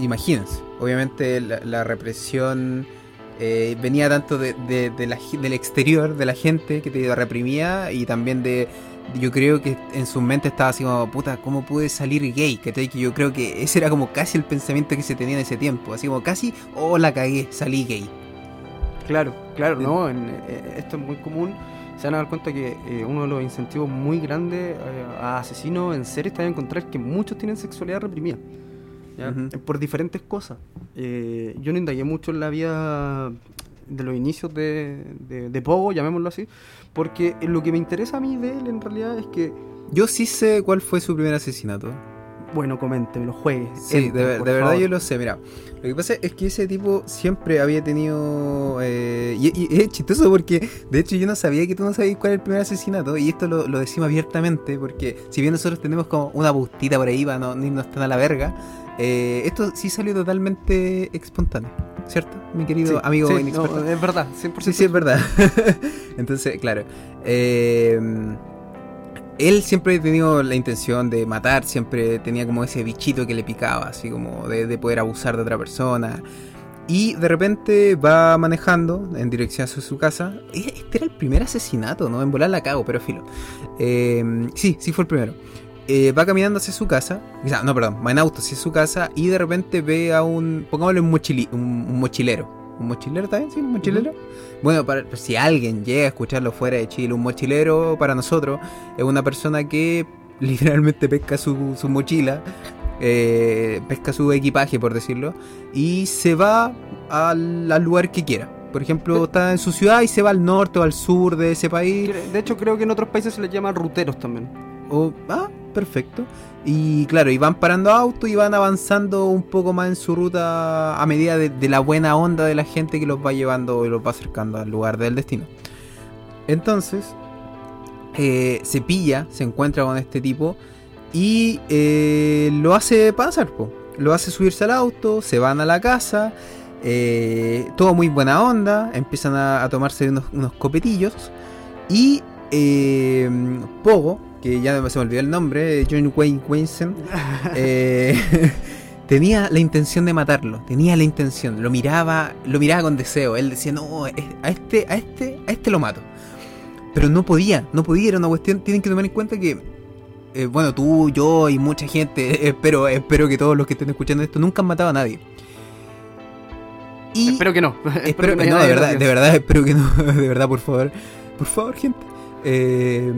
imagínense. Obviamente, la, represión eh, venía tanto de, del exterior, de la gente que te reprimía, y también de. Yo creo que en su mente estaba así como, puta, ¿cómo pude salir gay? Que yo creo que ese era como casi el pensamiento que se tenía en ese tiempo. Así como casi, oh, la cagué, salí gay. Claro, claro, ¿no? En, eh, esto es muy común. Se van a dar cuenta que eh, uno de los incentivos muy grandes eh, a asesinos en serie está en encontrar que muchos tienen sexualidad reprimida. Por diferentes cosas. yo no indagué mucho en la vida de los inicios de, de, de, Pogo, llamémoslo así, porque lo que me interesa a mí de él en realidad es que... Yo sí sé cuál fue su primer asesinato. Bueno, coménteme, lo juegue. Sí, de, verdad yo lo sé. Mira, lo que pasa es que ese tipo siempre había tenido. Eh, y, es chistoso porque, de hecho, yo no sabía que tú no sabías cuál era el primer asesinato. Y esto lo, decimos abiertamente porque, si bien nosotros tenemos como una bustita por ahí para no, irnos tan a la verga, eh, esto sí salió totalmente espontáneo. ¿Cierto? Mi querido amigo sí, es verdad, 100%. Sí, sí, es verdad. Entonces, claro. Eh él siempre tenido la intención de matar, siempre tenía como ese bichito que le picaba, así como de, poder abusar de otra persona. Y de repente va manejando en dirección hacia su casa. Este era el primer asesinato, ¿no? En volar la cago, pero filo. Em, sí, sí fue el primero. Eh, va caminando hacia su casa. No, perdón, va en auto hacia su casa y de repente ve a un. Pongámosle un, un mochilero ¿Un mochilero también? ¿Sí? ¿Un mochilero? Bueno, para, si alguien llega a escucharlo fuera de Chile, un mochilero para nosotros es una persona que literalmente pesca su, mochila, eh, pesca su equipaje, por decirlo, y se va al, lugar que quiera. Por ejemplo, está en su ciudad y se va al norte o al sur de ese país. De hecho, creo que en otros países se les llama ruteros también. O, ah, perfecto. Y claro, y van parando autos y van avanzando un poco más en su ruta a medida de, la buena onda de la gente que los va llevando y los va acercando al lugar del destino. Entonces, eh, se pilla, se encuentra con este tipo y eh, lo hace pasar, lo hace subirse al auto, se van a la casa, eh, todo muy buena onda, empiezan a, tomarse unos, unos copetillos y Pogo, que ya se me olvidó el nombre, John Wayne Winston, eh, tenía la intención de matarlo, tenía la intención, lo miraba, lo miraba con deseo, él decía, no, a este, a este, a este lo mato. Pero no podía, no podía, era una cuestión, tienen que tomar en cuenta que, eh, bueno, tú, yo y mucha gente, espero, espero que todos los que estén escuchando esto nunca han matado a nadie. Y espero que no. Espero, que no, de verdad, de verdad, espero que no, de verdad, por favor. Por favor, gente. Eh,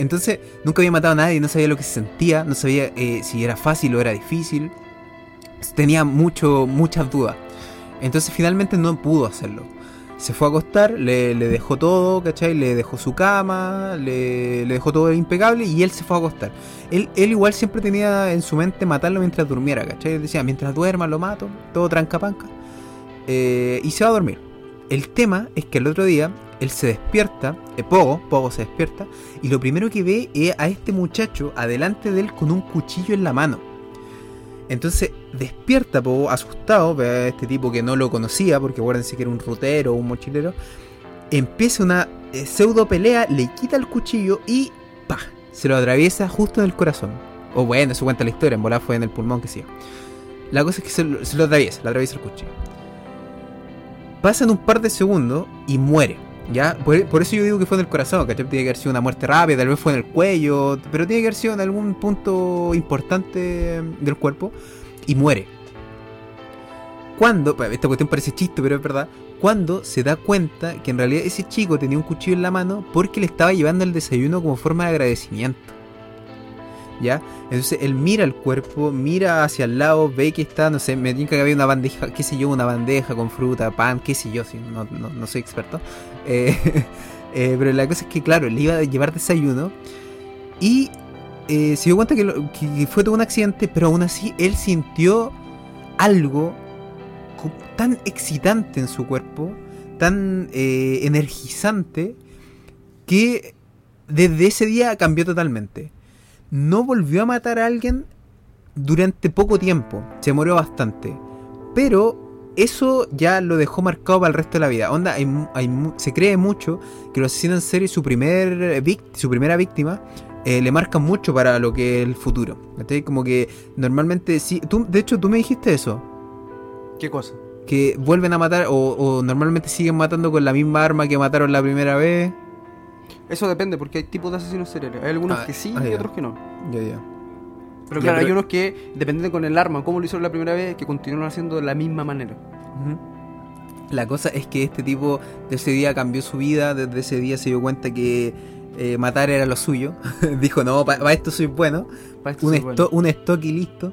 entonces, nunca había matado a nadie, no sabía lo que se sentía, no sabía eh, si era fácil o era difícil. Tenía mucho, muchas dudas. Entonces, finalmente no pudo hacerlo. Se fue a acostar, le, dejó todo, ¿cachai? Le dejó su cama, le, dejó todo impecable y él se fue a acostar. Él, él igual siempre tenía en su mente matarlo mientras durmiera, ¿cachai? Él decía, mientras duerma lo mato, todo tranca panca. Eh, y se va a dormir. El tema es que el otro día él se despierta, eh, Pogo, Pogo se despierta, y lo primero que ve es a este muchacho adelante de él con un cuchillo en la mano. Entonces despierta Pogo, asustado, ve a este tipo que no lo conocía, porque acuérdense que era un rutero o un mochilero. Empieza una eh, pseudo pelea, le quita el cuchillo y ¡pah! Se lo atraviesa justo en el corazón. O bueno, eso cuenta la historia, en volar fue en el pulmón que sí. La cosa es que se lo, se lo atraviesa, atraviesa el cuchillo. Pasan un par de segundos y muere ¿Ya? Por, eso yo digo que fue en el corazón, ¿cachai? Tiene que haber sido una muerte rápida, tal vez fue en el cuello, pero tiene que haber sido en algún punto importante del cuerpo y muere. Cuando, esta cuestión parece chiste, pero es verdad, cuando se da cuenta que en realidad ese chico tenía un cuchillo en la mano porque le estaba llevando el desayuno como forma de agradecimiento. ¿ya? Entonces él mira el cuerpo, mira hacia el lado, ve que está, no sé, me tiene que había una bandeja, qué sé yo, una bandeja con fruta, pan, qué sé yo, si no, no, soy experto. Eh, eh, pero la cosa es que, claro, le iba a llevar desayuno y eh, se dio cuenta que, que- fue todo un accidente, pero aún así él sintió algo tan excitante en su cuerpo, tan energizante, que desde ese día cambió totalmente. No volvió a matar a alguien durante poco tiempo, se murió bastante, pero eso ya lo dejó marcado para el resto de la vida. Onda, hay hay se cree mucho que los asesinos en serie, su, primer su primera víctima, eh, le marcan mucho para lo que es el futuro. ¿cachai? Como que normalmente, sí, tú, de hecho tú me dijiste eso, ¿Qué cosa? que vuelven a matar o, o normalmente siguen matando con la misma arma que mataron la primera vez. Eso depende, porque hay tipos de asesinos seriales. Hay algunos Ah, que sí ah, y otros que no. Ya, ya. Pero claro, pero- hay unos que, dependiendo con el arma, cómo lo hicieron la primera vez, que continúan haciendo de la misma manera. La cosa es que este tipo de ese día cambió su vida, desde ese día se dio cuenta que eh, matar era lo suyo. Dijo, no, para esto soy bueno. Esto un, soy esto- bueno. un stock y listo.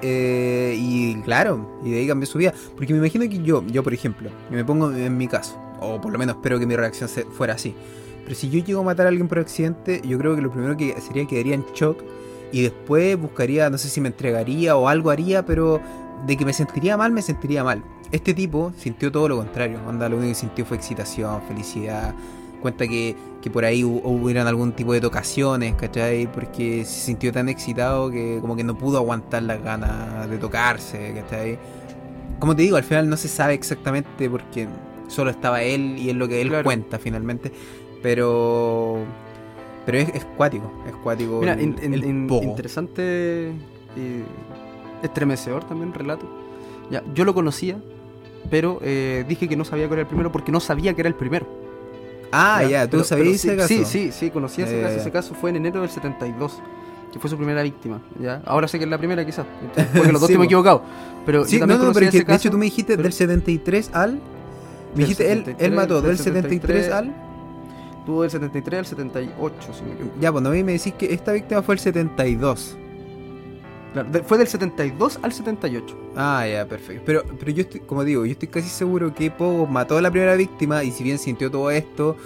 Eh, y claro, y de ahí cambió su vida. Porque me imagino que yo, yo por ejemplo, me pongo en mi caso, o por lo menos espero que mi reacción fuera así. Pero si yo llego a matar a alguien por accidente, yo creo que lo primero que sería quedaría en shock y después buscaría, no sé si me entregaría o algo haría, pero de que me sentiría mal, me sentiría mal. Este tipo sintió todo lo contrario. Onda, lo único que sintió fue excitación, felicidad. Cuenta que, que por ahí hu- hubieran algún tipo de tocaciones, ¿cachai? Porque se sintió tan excitado que como que no pudo aguantar las ganas de tocarse, ¿cachai? Como te digo, al final no se sabe exactamente porque solo estaba él y es lo que él Claro. cuenta finalmente. Pero... Pero es, es cuático, es cuático. Mira, el- in- el interesante, eh, estremecedor también relato. Ya, yo lo conocía, pero eh, dije que no sabía que era el primero porque no sabía que era el primero. Ah, ya, tú Pero- sabías pero ese sí, caso. Sí, sí, sí, conocía ese caso. Ese caso fue en enero del 72, que fue su primera víctima. ¿ya? Ahora sé que es la primera, quizás, porque los dos Sí, te me he equivocado. Pero Sí, yo no, también no, conocía pero que de hecho tú me dijiste pero del 73 al. Me dijiste, él, él 73, mató del del 73 73 al. Tuvo del 73 al 78, si no me equivoco. Ya, pues no me decís que esta víctima fue el 72. Claro, de- fue del 72 al 78. Ah, ya, perfecto. Pero, pero yo estoy, como digo, yo estoy casi seguro que Pogo mató a la primera víctima y si bien sintió todo esto,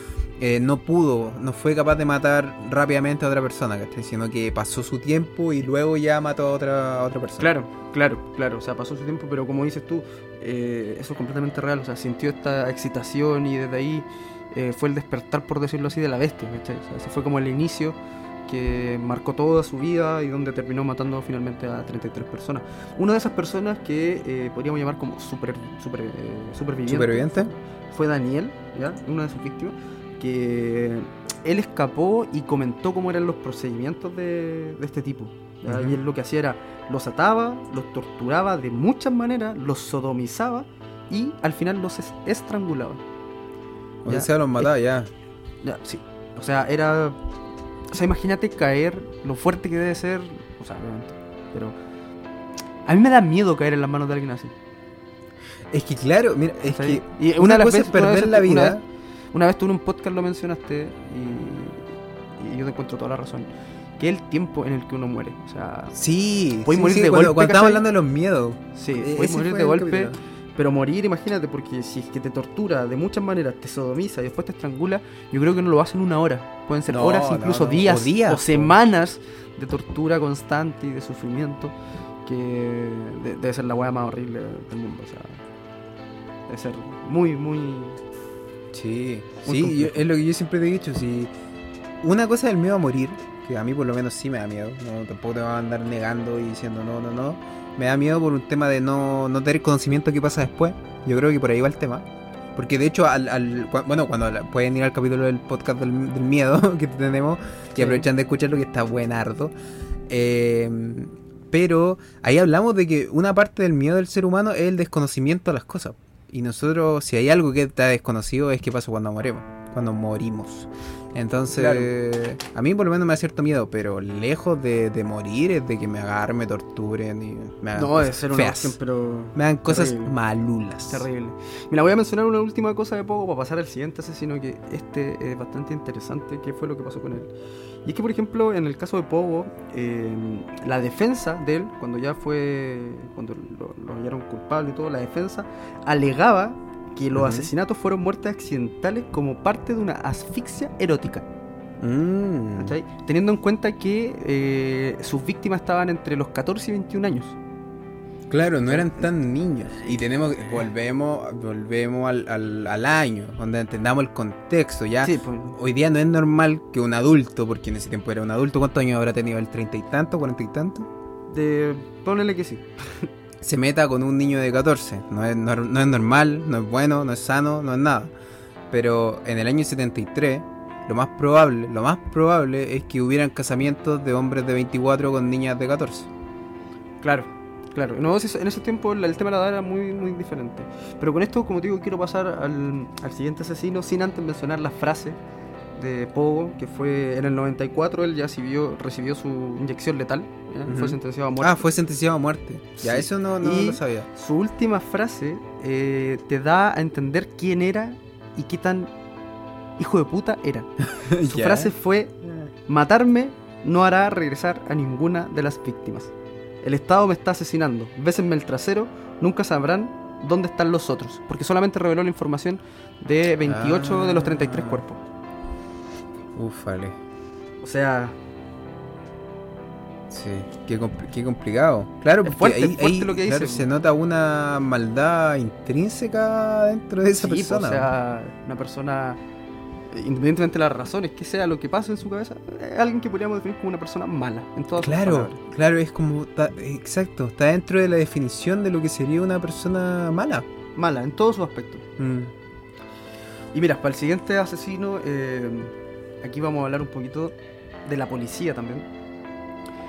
eh, no pudo, no fue capaz de matar rápidamente a otra persona, ¿cachai? Sino que pasó su tiempo y luego ya mató a otra, a otra persona. Claro, claro, claro. O sea, pasó su tiempo, pero como dices tú, eh, eso es completamente real. O sea, sintió esta excitación y desde ahí eh, fue el despertar, por decirlo así, de la bestia. ¿cachai? O sea, ese fue como el inicio que marcó toda su vida y donde terminó matando finalmente a 33 personas. Una de esas personas que eh, podríamos llamar como super, super, eh, superviviente, ¿Superviviente? fue Daniel, ¿ya? una de sus víctimas, que él escapó y comentó cómo eran los procedimientos de, de este tipo. Ujú. Y él lo que hacía era, los ataba, los torturaba de muchas maneras, los sodomizaba y al final los es- estrangulaba. O Ya. sea, los mataba ya. Ya, sí. O sea, era... O sea, imagínate caer, lo fuerte que debe ser, o sea, obviamente, pero... A mí me da miedo caer en las manos de alguien así. Es que claro, mira, es ¿cachai? que Y una, de las cosa es veces- una perder vez- la una vida. vez- Una vez tú en un podcast lo mencionaste y, y yo te encuentro toda la razón. Que es el tiempo en el que uno muere. O sea, Sí, Puedes sí, morir sí, de cuando, golpe, cuando ¿cachai? hablando de los miedos. sí, Eh, puedes morir de golpe. capítulo. Pero morir, imagínate, porque si es que te tortura de muchas maneras, te sodomiza y después te estrangula, yo creo que no lo hace en una hora. Pueden ser No, horas, incluso no. días, O días, semanas de tortura constante y de sufrimiento, que de- debe ser la weá más horrible del mundo. O sea, debe ser muy, muy. Sí, Muy sí, yo- es lo que yo siempre te he dicho. Si una cosa es el miedo a morir, que a mí por lo menos sí me da miedo. No, tampoco te va a andar negando y diciendo no, no, no. Me da miedo por un tema de no, no tener conocimiento de qué pasa después. Yo creo que por ahí va el tema. Porque de hecho, al, al- bueno, cuando pueden ir al capítulo del podcast del, del miedo que tenemos y Sí. aprovechan de escucharlo que está buenardo. Eh, pero ahí hablamos de que una parte del miedo del ser humano es el desconocimiento a las cosas. Y nosotros, si hay algo que está desconocido, es qué pasa cuando moremos, cuando morimos. Entonces, a mí por lo menos me da cierto miedo, pero lejos de, de morir es de que me agarren, me torturen y me hagan No, cosas debe ser una cuestión, pero. Me hagan cosas terrible. malulas. Terrible. Mira, voy a mencionar una última cosa de poco para pasar al siguiente asesino que este es bastante interesante, que fue lo que pasó con él. Y es que, por ejemplo, en el caso de Pogo, eh, la defensa de él, cuando ya fue, cuando lo, lo hallaron culpable y todo, la defensa alegaba que los asesinatos fueron muertes accidentales como parte de una asfixia erótica. Mm. Teniendo en cuenta que eh, sus víctimas estaban entre los 14 y 21 años. Claro, no eran tan niños. Y tenemos, volvemos, volvemos al, al, al año, donde entendamos el contexto. Ya Sí, pues, hoy día no es normal que un adulto, porque en ese tiempo era un adulto, ¿cuántos años habrá tenido? ¿El treinta y tanto, cuarenta y tanto? de, ponele que sí. Se meta con un niño de 14. No es, no es normal, no es bueno, no es sano, no es nada. Pero en el año 73, lo más probable, lo más probable es que hubieran casamientos de hombres de 24 con niñas de 14. Claro, claro. No, en ese tiempo el, tema de la edad era muy, muy diferente. Pero con esto, como digo, quiero pasar al, al siguiente asesino sin antes mencionar la frase de Pogo, que fue en el 94, él ya recibió, recibió su inyección letal, fue sentenciado a muerte. Ah, fue sentenciado a muerte. Ya, Sí. eso no, no Y- lo sabía. Su última frase eh, te da a entender quién era y qué tan hijo de puta era. Su frase fue, matarme no hará regresar a ninguna de las víctimas. El Estado me está asesinando. Bésenme el trasero, nunca sabrán dónde están los otros. Porque solamente reveló la información de 28 de los 33 Ah. cuerpos. Ufale. O sea, Sí, qué, compl- qué complicado. Claro, porque fuerte, ahí, lo que claro, se nota una maldad intrínseca dentro de esa sí, persona. o sea, una persona, independientemente de las razones, que sea lo que pase en su cabeza, es alguien que podríamos definir como una persona mala. En todas Claro, claro, es como, ta- exacto, está dentro de la definición de lo que sería una persona mala. Mala, en todos sus aspectos. Mm. Y mira, para el siguiente asesino, eh, aquí vamos a hablar un poquito de la policía también.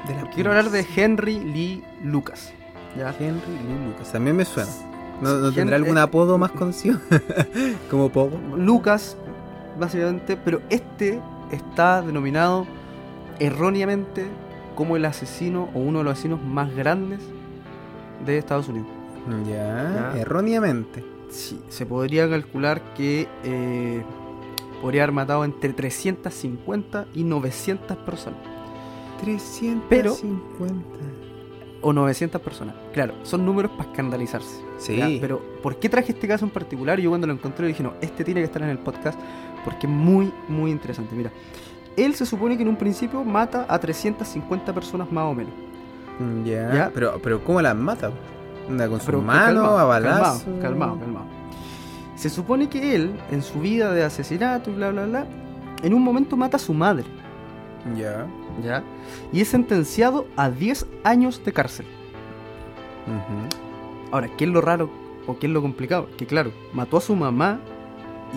De la Quiero hablar de. Henry Lee Lucas. ¿ya? Henry Lee Lucas, también me suena. ¿No, tendrá algún eh, apodo más conocido? como Pogo. Lucas, básicamente, pero este está denominado erróneamente como el asesino o uno de los asesinos más grandes de Estados Unidos. Ya, Ya. erróneamente. Sí, se podría calcular que eh, podría haber matado entre 350 y 900 personas. 350. O 900 personas. Claro, son números para escandalizarse. Sí. Pero, ¿por qué traje este caso en particular? Yo cuando lo encontré dije, no, este tiene que estar en el podcast porque es muy, muy interesante. Mira, él se supone que en un principio mata a 350 personas más o menos. Mm, Ya. Pero, pero ¿cómo las mata? Anda con su Pero mano, calmado, a balazo. Calmado, calmado, calmado. Se supone que él, en su vida de asesinato y bla, bla, bla, en un momento mata a su madre. Ya. ¿Ya? Y es sentenciado a 10 años de cárcel. Ahora, ¿qué es lo raro o qué es lo complicado? Que claro, mató a su mamá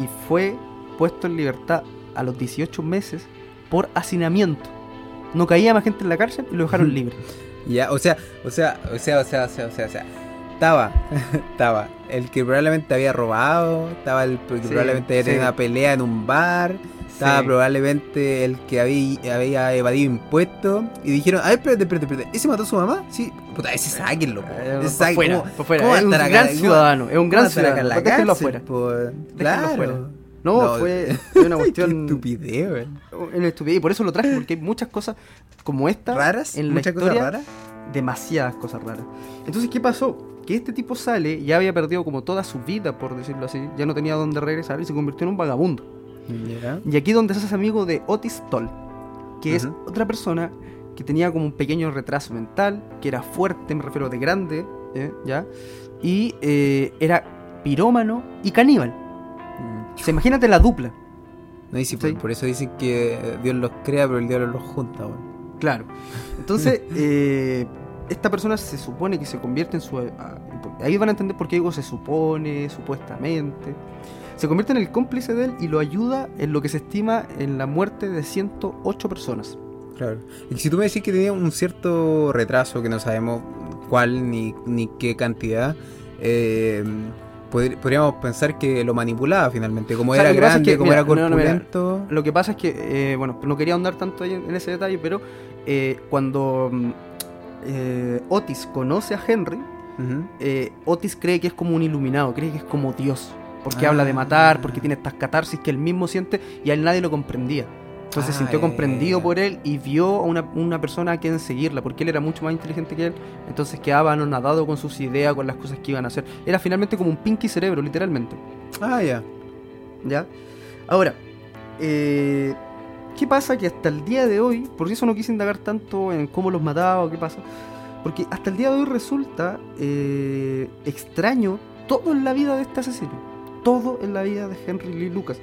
y fue puesto en libertad a los 18 meses por hacinamiento. No caía más gente en la cárcel y lo dejaron libre. Ya, o sea, o sea, o sea, o sea, o sea, o sea, o sea, estaba, estaba el que probablemente había robado, estaba el que Sí, probablemente había tenido sí. una pelea en un bar, estaba Sí. probablemente el que había, había evadido impuestos y dijeron, ay, espérate, espérate, espérate, ¿ese mató a su mamá? Sí, puta, ese sáquenlo, po. Eh, ese sáquenlo. fuera, ¿Cómo- por fuera. cómo Es un acá? gran ¿Cómo- ciudadano, es un gran ciudadano. la Déjenlo cárcel, afuera. po? Claro. afuera. No, No, fue, una cuestión estupidez, weón. una estupidez. Y por eso lo traje, porque hay muchas cosas como esta ¿Raras? en la ¿Muchas cosas historia. raras? demasiadas cosas raras. Entonces, ¿qué pasó? Que este tipo sale, ya había perdido como toda su vida, por decirlo así, ya no tenía dónde regresar y se convirtió en un vagabundo. Y aquí donde se hace amigo de Otis Toll, que es otra persona que tenía como un pequeño retraso mental, que era fuerte, me refiero de grande, ¿eh? ¿ya? Y eh, era pirómano y caníbal. Mm. O sea, imagínate la dupla. No, y si por, Sí. por eso dicen que Dios los crea, pero el diablo los junta. Claro. Entonces, eh, esta persona se supone que se convierte en su... ah, Ahí van a entender por qué digo se supone, supuestamente. Se convierte en el cómplice de él y lo ayuda en lo que se estima en la muerte de 108 personas. Claro. Y si tú me decís que tenía un cierto retraso, que no sabemos cuál ni, ni qué cantidad, eh, pod- podríamos pensar que lo manipulaba finalmente. Como O sea, era es grande, que, como mira, era no, no, mira, corpulento. Lo que pasa es que, eh, bueno, no quería ahondar tanto ahí en, en ese detalle, pero eh, cuando mm, eh, Otis conoce a Henry, eh, Otis cree que es como un iluminado, cree que es como Dios. Porque Ah. habla de matar, porque tiene estas catarsis que él mismo siente y a él nadie lo comprendía. Entonces se Ah, sintió ya, comprendido por él y vio a una, una persona a quien seguirla, porque él era mucho más inteligente que él. Entonces quedaba anonadado con sus ideas, con las cosas que iban a hacer. Era finalmente como un pinky cerebro, literalmente. Ah, ya. ¿Ya? Ahora, eh, ¿qué pasa? Que hasta el día de hoy, por eso no quise indagar tanto en cómo los mataba o qué pasa, porque hasta el día de hoy resulta eh, extraño todo en la vida de este asesino, todo en la vida de Henry Lee Lucas.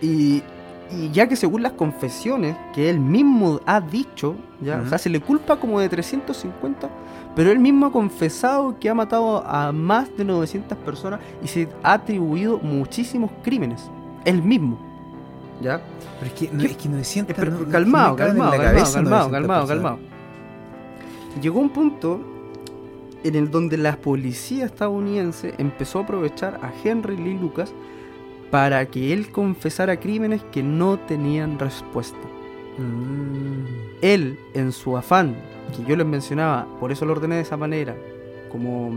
Y, y ya que según las confesiones que él mismo ha dicho, ya, o sea, se le culpa como de 350, pero él mismo ha confesado que ha matado a más de 900 personas y se ha atribuido muchísimos crímenes. Él mismo. ¿Ya? Pero es que, no, es que 900 Pero, no- calmado, calmado, calmado, calmado, 900 calmado. Llegó un punto en el donde la policía estadounidense empezó a aprovechar a Henry Lee Lucas para que él confesara crímenes que no tenían respuesta. Mm. Él, en su afán, que yo les mencionaba, por eso lo ordené de esa manera, como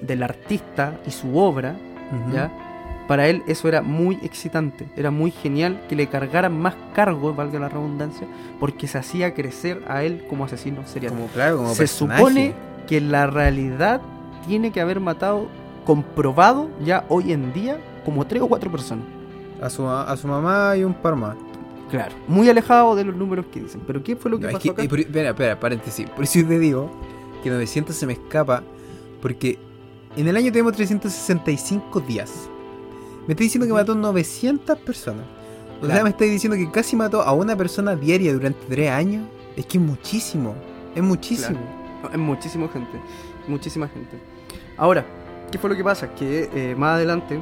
del artista y su obra. ¿ya? Para él eso era muy excitante, era muy genial que le cargaran más cargos, valga la redundancia, porque se hacía crecer a él como asesino serial. Como, claro, como se personaje. supone que en la realidad tiene que haber matado, comprobado ya hoy en día, como tres o cuatro personas. A su, a su mamá y un par más. Claro. Muy alejado de los números que dicen. Pero ¿qué fue lo que No, es pasó que, acá? y por- espera, espera, paréntesis. Por eso te digo que 900 se me escapa. Porque en el año tenemos 365 días. Me estoy diciendo que mató 900 personas. O sea, me estáis diciendo que casi mató a una persona diaria durante 3 años. Es que es muchísimo. Es muchísimo. Es muchísima gente. Muchísima gente. Ahora, ¿qué fue lo que pasa? Que eh, más adelante,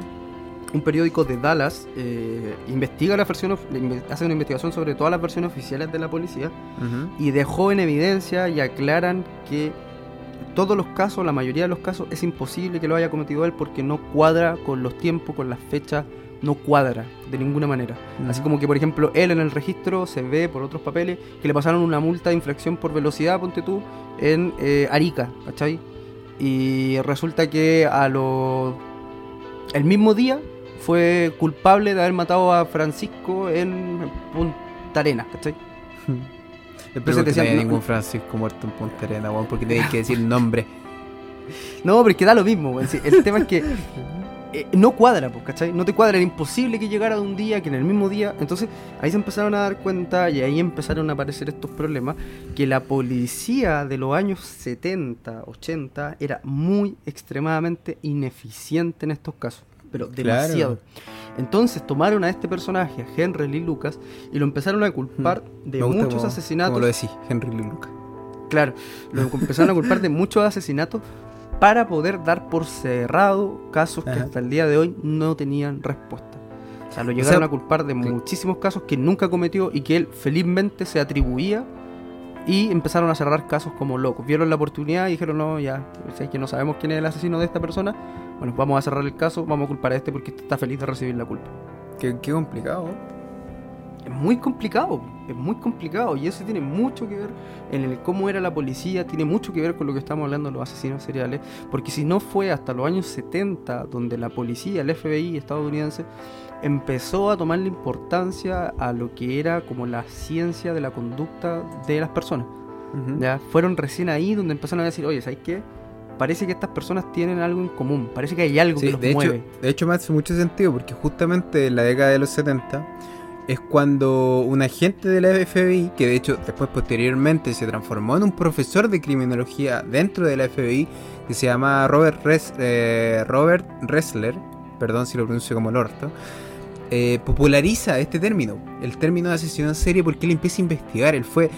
un periódico de Dallas eh, investiga la versión, hace una investigación sobre todas las versiones oficiales de la policía y dejó en evidencia y aclaran que todos los casos, la mayoría de los casos, es imposible que lo haya cometido él porque no cuadra con los tiempos, con las fechas, no cuadra de ninguna manera. Así Ujú. como que, por ejemplo, él en el registro se ve por otros papeles que le pasaron una multa de infracción por velocidad, ponte tú, en eh, Arica, ¿cachai? Y resulta que a lo... el mismo día fue culpable de haber matado a Francisco en Punta Arenas, ¿cachai? No no- ningún Francisco muerto en Punta Arena, weón, porque tenéis que decir nombre. No, pero es que da lo mismo, weón. Sí, El tema es que eh, no cuadra, pues, ¿cachai? No te cuadra, era imposible que llegara de un día, que en el mismo día. Entonces ahí se empezaron a dar cuenta y ahí empezaron a aparecer estos problemas, que la policía de los años 70, 80 era muy extremadamente ineficiente en estos casos, pero Claro. demasiado. Entonces tomaron a este personaje, a Henry Lee Lucas, y lo empezaron a culpar de Me gusta muchos como- asesinatos. Como lo decís, Henry Lee Lucas. Claro, lo empezaron a culpar de muchos asesinatos para poder dar por cerrado casos que hasta el día de hoy no tenían respuesta. O sea, lo llegaron sea, a culpar de muchísimos casos que nunca cometió y que él felizmente se atribuía y empezaron a cerrar casos como locos. Vieron la oportunidad y dijeron, no, ya, si es que no sabemos quién es el asesino de esta persona, bueno, vamos a cerrar el caso, vamos a culpar a este porque este está feliz de recibir la culpa. Qué, qué complicado. Es muy complicado, es muy complicado y eso tiene mucho que ver en el cómo era la policía, tiene mucho que ver con lo que estamos hablando de los asesinos seriales, porque si no fue hasta los años 70 donde la policía, el FBI estadounidense, empezó a tomarle importancia a lo que era como la ciencia de la conducta de las personas. Ujú. Ya fueron recién ahí donde empezaron a decir, oye, ¿sabes qué? Parece que estas personas tienen algo en común, parece que hay algo Sí, que los de, hecho, mueve. de hecho me hace mucho sentido porque justamente en la década de los 70 es cuando un agente de la FBI, que de hecho después posteriormente se transformó en un profesor de criminología dentro de la FBI, que se llama Robert, Res- eh, Robert Ressler, perdón si lo pronuncio como el orto, eh, populariza este término, el término de asesino en serie, porque él empieza a investigar. Él fue,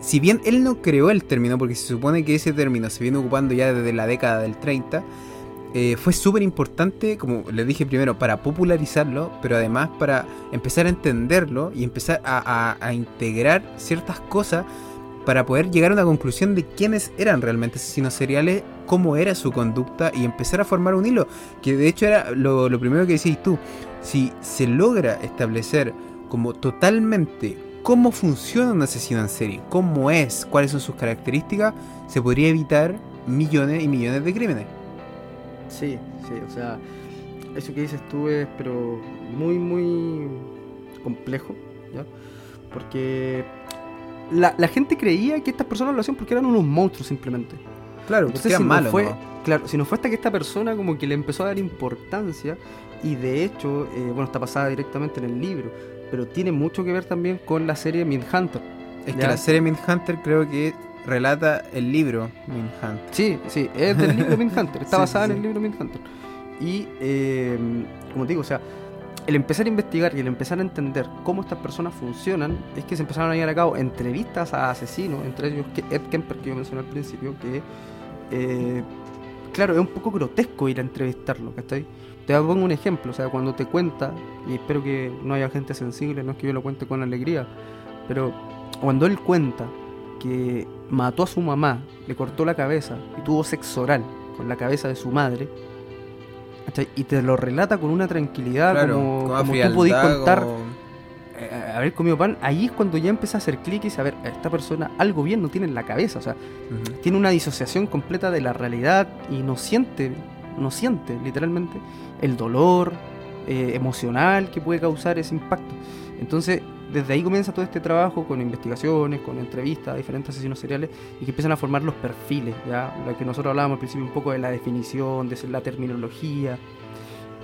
si bien él no creó el término, porque se supone que ese término se viene ocupando ya desde la década del 30, eh, fue súper importante, como les dije primero, para popularizarlo, pero además para empezar a entenderlo y empezar a, a- a integrar ciertas cosas para poder llegar a una conclusión de quiénes eran realmente asesinos seriales, cómo era su conducta y empezar a formar un hilo, que de hecho era lo, primero que decís tú, si se logra establecer como totalmente cómo funciona un asesino en serie, cómo es, cuáles son sus características, se podría evitar millones y millones de crímenes. Sí, sí, o sea, eso que dices tú es, pero muy, muy complejo, ¿ya? Porque la, la gente creía que estas personas lo hacían porque eran unos monstruos simplemente. Claro, Entonces, si no fue, ¿no? claro, si no fue hasta que esta persona como que le empezó a dar importancia y de hecho, eh, bueno, está pasada directamente en el libro, pero tiene mucho que ver también con la serie Mindhunter. Es que la serie Mindhunter creo que relata el libro Mindhunter. Sí, sí, es del libro Mindhunter, está Sí, basada sí, en el libro Mindhunter. Y, eh, como te digo, o sea, el empezar a investigar y el empezar a entender cómo estas personas funcionan, es que se empezaron a llevar a cabo entrevistas a asesinos, entre ellos Ed Kemper, que yo mencioné al principio, que, eh, claro, es un poco grotesco ir a entrevistarlo, ¿cachai? Te pongo un ejemplo, o sea, cuando te cuenta, y espero que no haya gente sensible, no es que yo lo cuente con alegría, pero cuando él cuenta que mató a su mamá, le cortó la cabeza y tuvo sexo oral con la cabeza de su madre. Y te lo relata con una tranquilidad como, como tú podís contar como- eh, haber comido pan, ahí es cuando ya empieza a hacer clic y saber, esta persona algo bien no tiene en la cabeza, o sea, tiene una disociación completa de la realidad y no siente, no siente literalmente el dolor eh, emocional que puede causar ese impacto. Entonces, desde ahí comienza todo este trabajo con investigaciones, con entrevistas a diferentes asesinos seriales y que empiezan a formar los perfiles, ya lo que nosotros hablábamos al principio un poco de la definición, de la terminología.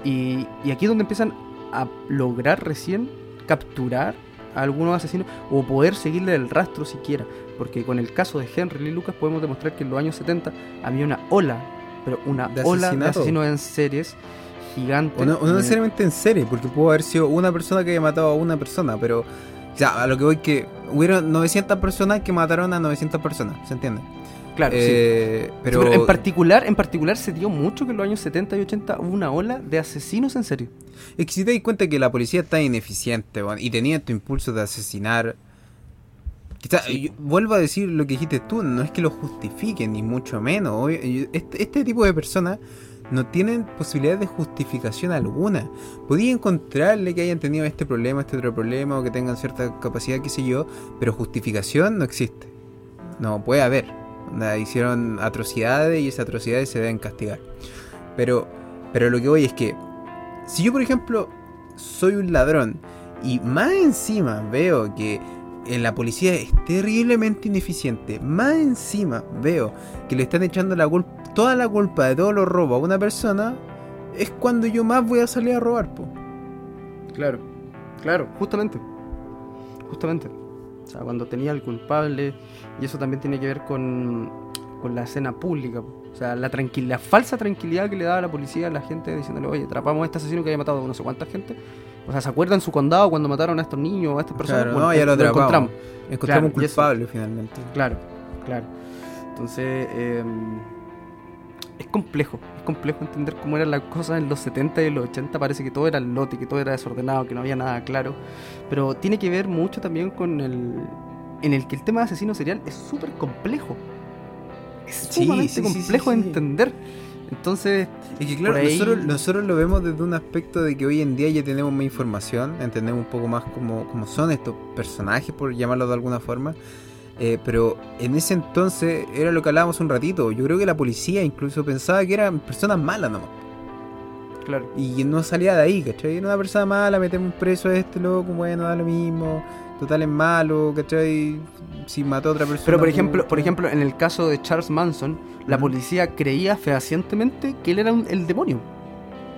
Y, y aquí es donde empiezan a lograr recién capturar a algunos asesinos o poder seguirle el rastro siquiera. Porque con el caso de Henry Lee Lucas podemos demostrar que en los años 70 había una ola, pero una De ola de asesinos en series gigante. O no, o no Eh, necesariamente en serie, porque pudo haber sido una persona que haya matado a una persona, pero. O sea, a lo que voy que hubieron 900 personas que mataron a 900 personas, ¿se entiende? Claro, sí. Eh, Sí, Pero, pero en particular, en particular se dio mucho que en los años 70 y 80 hubo una ola de asesinos en serio. es que si te das cuenta que la policía está ineficiente y tenía tu impulso de asesinar. quizá- Sí. yo vuelvo a decir lo que dijiste tú, no es que lo justifiquen, ni mucho menos. obvio, Este, este tipo de personas no tienen posibilidad de justificación alguna. Podía encontrarle que hayan tenido este problema, este otro problema, o que tengan cierta capacidad, qué sé yo, pero justificación no existe. No puede haber. Hicieron atrocidades y esas atrocidades se deben castigar. Pero, pero lo que voy es que, si yo por ejemplo soy un ladrón y más encima veo que la policía es terriblemente ineficiente, más encima veo que le están echando la toda la culpa de todos los robos a una persona, es cuando yo más voy a salir a robar, po. Claro, claro, justamente. Justamente. O sea, cuando tenía al culpable, y eso también tiene que ver con, con la escena pública. O sea, la, la falsa tranquilidad que le daba la policía a la gente diciéndole, oye, atrapamos a este asesino que había matado a no sé cuánta gente. O sea, ¿se acuerdan su condado cuando mataron a estos niños o a estas personas? Claro, Bueno, no, ya lo atrapamos. encontramos. Encontramos Claro, un y eso- culpable finalmente. Claro, claro. Entonces, eh, es complejo, es complejo entender cómo eran las cosas en los 70 y en los 80. Parece que todo era lote, que todo era desordenado, que no había nada claro. Pero tiene que ver mucho también con el. en el que el tema de asesino serial es súper complejo. Es Sí, sumamente sí, sí, sí, complejo de entender. Entonces, Es que claro, ahí- nosotros, nosotros lo vemos desde un aspecto de que hoy en día ya tenemos más información, entendemos un poco más cómo, cómo son estos personajes, por llamarlos de alguna forma. Eh, pero en ese entonces era lo que hablábamos un ratito. Yo creo que la policía incluso pensaba que eran personas malas nomás. claro. Y no salía de ahí, ¿cachai? Era una persona mala, metemos preso a este loco, bueno, da lo mismo. Total es malo, ¿cachai? Si mató a otra persona. Pero por ejemplo, por ejemplo, en el caso de Charles Manson, la policía creía fehacientemente que él era un- el demonio.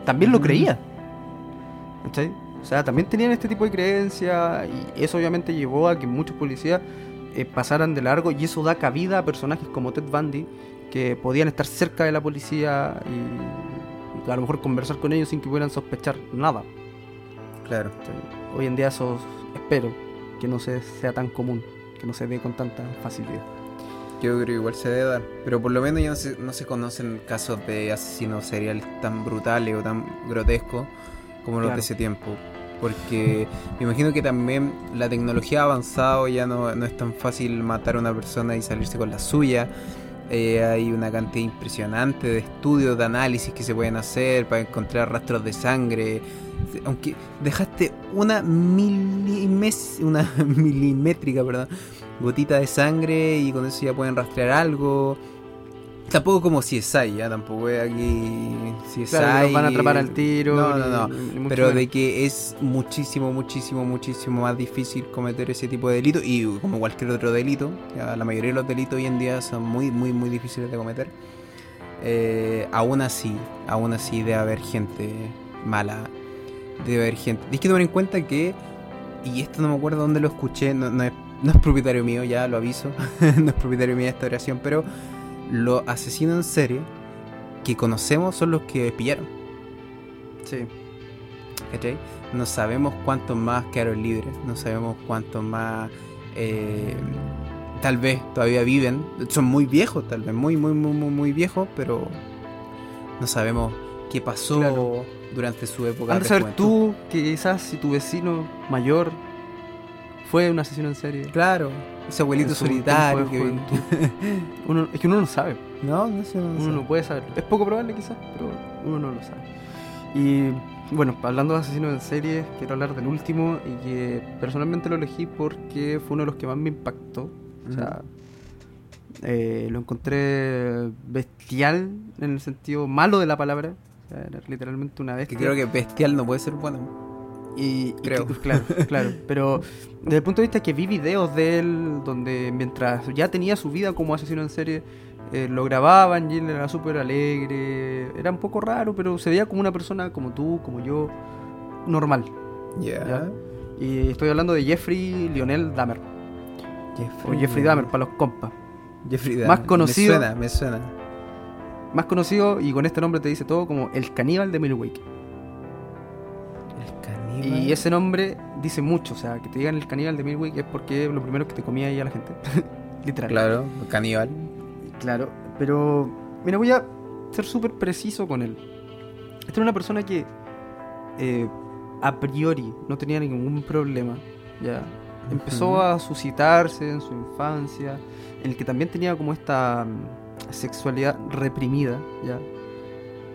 También lo creía. ¿Cachai? O sea, también tenían este tipo de creencias y eso obviamente llevó a que muchos policías eh, pasaran de largo y eso da cabida a personajes como Ted Bundy que podían estar cerca de la policía y, y a lo mejor conversar con ellos sin que pudieran sospechar nada. Claro. Hoy en día eso espero que no se, sea tan común, que no se dé con tanta facilidad. Yo creo que igual se debe dar. Pero por lo menos ya no se, no se conocen casos de asesinos seriales tan brutales o tan grotescos como los Claro. de ese tiempo. Porque me imagino que también la tecnología ha avanzado, ya no, no es tan fácil matar a una persona y salirse con la suya. Eh, hay una cantidad impresionante de estudios, de análisis que se pueden hacer para encontrar rastros de sangre. Aunque dejaste una, milimes, una milimétrica perdón, gotita de sangre y con eso ya pueden rastrear algo. Tampoco como CSI, ya tampoco es aquí CSI. Claro, van a atrapar al tiro. No, no, no. Pero menos. de que es muchísimo, muchísimo, muchísimo más difícil cometer ese tipo de delito y como cualquier otro delito, ya la mayoría de los delitos hoy en día son muy, muy, muy difíciles de cometer. Eh, aún así, aún así debe haber gente mala, debe haber gente. Tienes que tomar en cuenta que y esto no me acuerdo dónde lo escuché, no, no es, no es propietario mío, ya lo aviso, no es propietario mío esta oración, pero los asesinos en serie que conocemos son los que pillaron. Sí. ¿Cachai? No sabemos cuántos más quedaron libres, no sabemos cuántos más eh, tal vez todavía viven, son muy viejos, tal vez muy, muy, muy, muy, muy viejos, pero no sabemos qué pasó Claro. Durante su época. Antes de saber tú que quizás si tu vecino mayor fue un asesino en serie. Claro, ese abuelito en su solitario que. Uno- es que uno no sabe. No, no sé. no sé. Uno no puede saberlo. Es poco probable quizás, pero uno no lo sabe. Y bueno, hablando de asesinos en serie, quiero hablar del último y que personalmente lo elegí porque fue uno de los que más me impactó. O sea, eh, lo encontré bestial en el sentido malo de la palabra. O sea, era literalmente una Que bestia. creo que bestial no puede ser bueno. Y, y Creo. que- claro, claro. Pero desde el punto de vista que vi videos de él donde mientras ya tenía su vida como asesino en serie, eh, lo grababan y él era súper alegre. Era un poco raro, pero se veía como una persona como tú, como yo, normal. Ya. Ya. Y estoy hablando de Jeffrey Lionel Dahmer. O Jeffrey Dahmer, para los compas. Jeffrey Dahmer. Más conocido- Me suena, me suena. Más conocido, y con este nombre te dice todo, como el caníbal de Milwaukee. El caníbal. Y ese nombre dice mucho, o sea, que te digan el caníbal de Milwaukee es porque es lo primero que te comía ahí a la gente. Literal. Claro, caníbal. Claro, pero mira, voy a ser súper preciso con él. Esta era una persona que eh, a priori no tenía ningún problema, ¿ya? Empezó a suscitarse en su infancia, en el que también tenía como esta mm, sexualidad reprimida, ¿ya?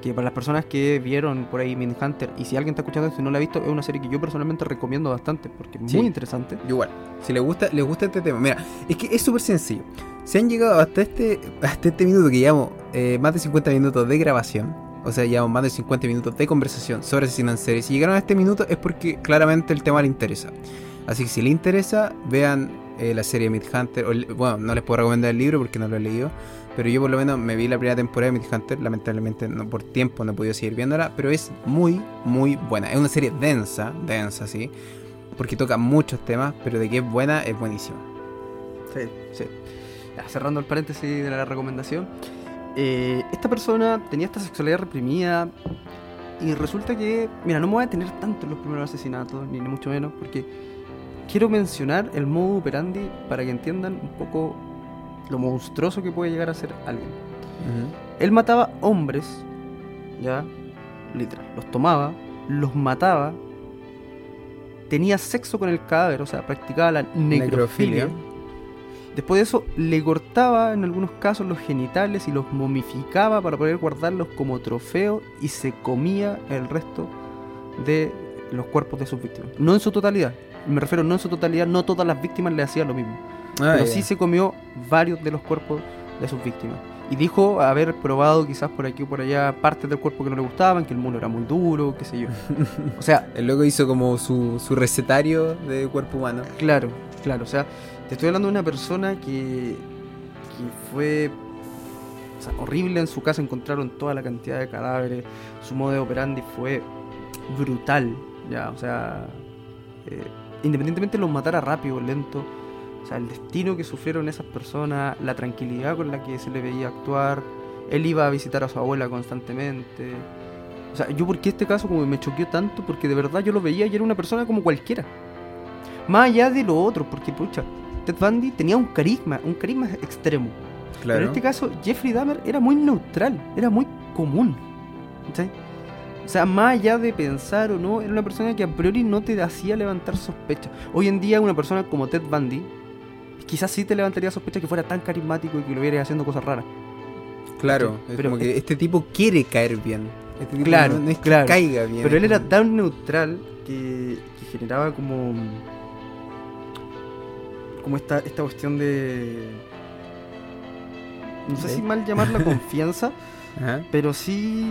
Que para las personas que vieron por ahí Mindhunter, y si alguien está escuchando esto y no la ha visto, es una serie que yo personalmente recomiendo bastante, porque es Sí. muy interesante. Igual, si le gusta, le gusta este tema. Mira, es que es súper sencillo. Si han llegado hasta este, hasta este minuto que llevamos eh, más de 50 minutos de grabación, o sea, llevamos más de 50 minutos de conversación sobre asesinos en serie. Si llegaron a este minuto es porque claramente el tema le interesa. Así que si le interesa, vean eh, la serie Midhunter. o el- Bueno, no les puedo recomendar el libro porque no lo he leído. Pero yo por lo menos me vi la primera temporada de Midhunter. Lamentablemente no, por tiempo no he podido seguir viéndola. Pero es muy, muy buena. Es una serie densa, densa, sí. Porque toca muchos temas, pero de que es buena, es buenísima. Sí, sí. Ya, cerrando el paréntesis de la recomendación. eh, esta persona tenía esta sexualidad reprimida. Y resulta que, mira, no me voy a tener tanto en los primeros asesinatos, ni mucho menos, porque quiero mencionar el modo operandi para que entiendan un poco lo monstruoso que puede llegar a ser alguien. Él mataba hombres, ya, literal, los tomaba, los mataba, tenía sexo con el cadáver, o sea, practicaba la necrofilia. Necrofilia. Después de eso, le cortaba en algunos casos los genitales y los momificaba para poder guardarlos como trofeo y se comía el resto de los cuerpos de sus víctimas. No en su totalidad, me refiero no en su totalidad, no todas las víctimas le hacían lo mismo Ah, pero sí se comió varios de los cuerpos de sus víctimas. Y dijo haber probado quizás por aquí o por allá partes del cuerpo que no le gustaban, que el mundo era muy duro, qué sé yo. O sea, El loco hizo como su, su recetario de cuerpo humano. claro, claro. O sea, te estoy hablando de una persona que, que fue o sea, horrible en su casa. Encontraron toda la cantidad de cadáveres. Su modo de operandi fue brutal. Ya, o sea, eh, independientemente los matara rápido o lento. O sea, el destino que sufrieron esas personas, la tranquilidad con la que se le veía actuar. Él iba a visitar a su abuela constantemente. O sea, yo porque este caso como me choqueó tanto, porque de verdad yo lo veía y era una persona como cualquiera. Más allá de lo otro, porque pucha, Ted Bundy tenía un carisma, un carisma extremo. Pero Claro. en este caso, Jeffrey Dahmer era muy neutral, era muy común. ¿cachai? O sea, más allá de pensar o no, era una persona que a priori no te hacía levantar sospechas. Hoy en día, una persona como Ted Bundy, quizás sí te levantaría sospechas que fuera tan carismático y que lo viera haciendo cosas raras. Claro, es Pero como que es- este tipo quiere caer bien. Este tipo Claro, no, no es que claro. caiga bien. Pero él era tan neutral que, que generaba como. como esta, esta cuestión de. No sé si mal llamarla confianza, Ajá. pero sí.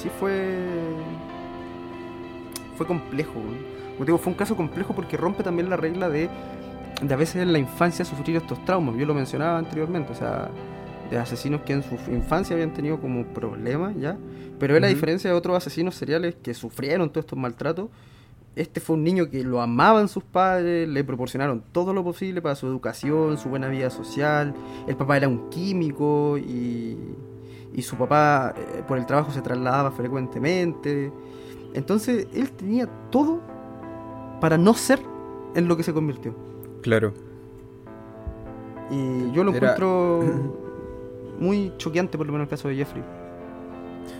sí fue. fue complejo. Como te digo, fue un caso complejo porque rompe también la regla de. De a veces en la infancia sufrir estos traumas. Yo lo mencionaba anteriormente, o sea. de asesinos que en su infancia habían tenido como problemas, ¿ya? Pero él, a Ujú. diferencia de otros asesinos seriales que sufrieron todos estos maltratos, este fue un niño que lo amaban sus padres, le proporcionaron todo lo posible para su educación, su buena vida social. El papá era un químico y, y su papá eh, por el trabajo se trasladaba frecuentemente. Entonces él tenía todo para no ser en lo que se convirtió. Claro. Y yo lo Era- encuentro muy choqueante, por lo menos el caso de Jeffrey.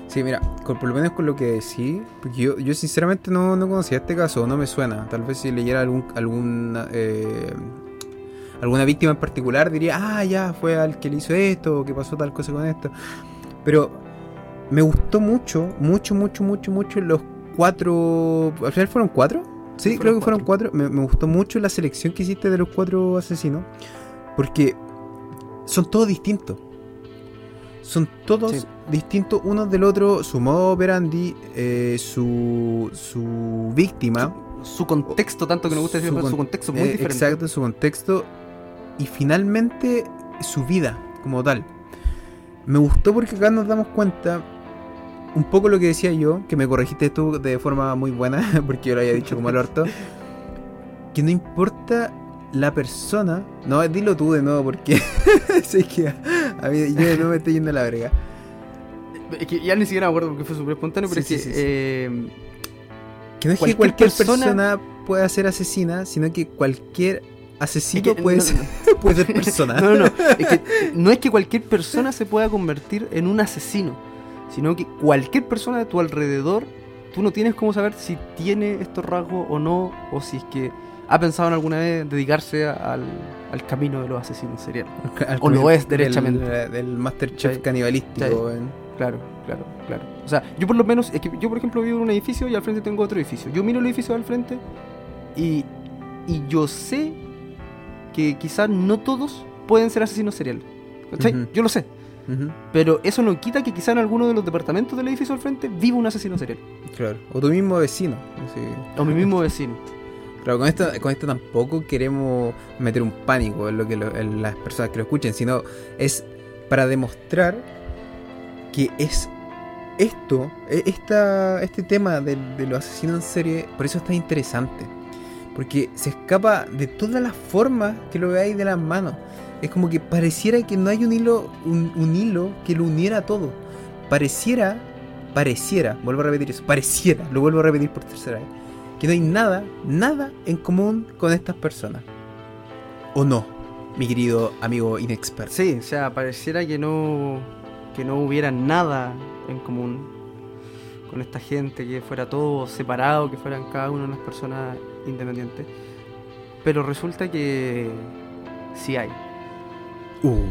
Sí, mira, con- por lo menos con lo que decís, porque yo, yo sinceramente no, no conocía este caso, no me suena. Tal vez si leyera algún, alguna, eh, alguna víctima en particular diría, ah, ya, fue al que le hizo esto, que pasó tal cosa con esto. Pero me gustó mucho, mucho, mucho, mucho, mucho los cuatro... ¿Al final fueron cuatro? Sí, creo que fueron cuatro. Me, me gustó mucho la selección que hiciste de los cuatro asesinos, porque son todos distintos. Son todos Sí. distintos uno del otro, su modo operandi, eh, su, su víctima. Su contexto, tanto que nos gusta decir, Su su con- contexto es muy eh, diferente. Exacto, su contexto. Y finalmente su vida como tal. Me gustó porque acá nos damos cuenta un poco lo que decía yo, que me corregiste tú de forma muy buena, porque yo lo había dicho como el orto. Que no importa la persona. No, dilo tú de nuevo porque sé que a mí yo no me estoy yendo a la verga. Es que ya ni siquiera me acuerdo porque fue súper espontáneo, pero Sí, es que sí, sí. eh, Que no es Cualquier que cualquier persona- persona, pueda ser asesina, sino que cualquier asesino es que- puede, no, ser, puede ser persona. No, no, no. Es que no es que cualquier persona se pueda convertir en un asesino, sino que cualquier persona de tu alrededor, tú no tienes cómo saber si tiene estos rasgos o no, o si es que ha pensado en alguna vez dedicarse al, al camino de los asesinos seriales. Al O lo es derechamente. Del, del Masterchef Sí. canibalístico. Claro, claro, claro. O sea, yo por lo menos, es que yo por ejemplo vivo en un edificio y al frente tengo otro edificio. Yo miro el edificio al frente y, y yo sé que quizás no todos pueden ser asesinos seriales. Ujú. Yo lo sé. Pero eso no quita que quizá en alguno de los departamentos del edificio al frente viva un asesino serial. claro. O tu mismo vecino. así. O mi mismo vecino. Claro, con esto, con esto tampoco queremos meter un pánico en, lo que lo- en las personas que lo escuchen, sino es para demostrar que es esto, e- esta, este tema de, de los asesinos en serie, por eso es tan interesante. Porque se escapa de todas las formas que lo veáis de las manos. Es como que pareciera que no hay un hilo, un, un hilo que lo uniera a todo. Pareciera, pareciera, vuelvo a repetir eso, pareciera, lo vuelvo a repetir por tercera vez que no hay nada, nada en común con estas personas. ¿O no, mi querido amigo inexperto? Sí, o sea, pareciera que no, que no hubiera nada en común con esta gente, que fuera todo separado, que fueran cada una de las personas independientes. Pero resulta que sí hay, Uh,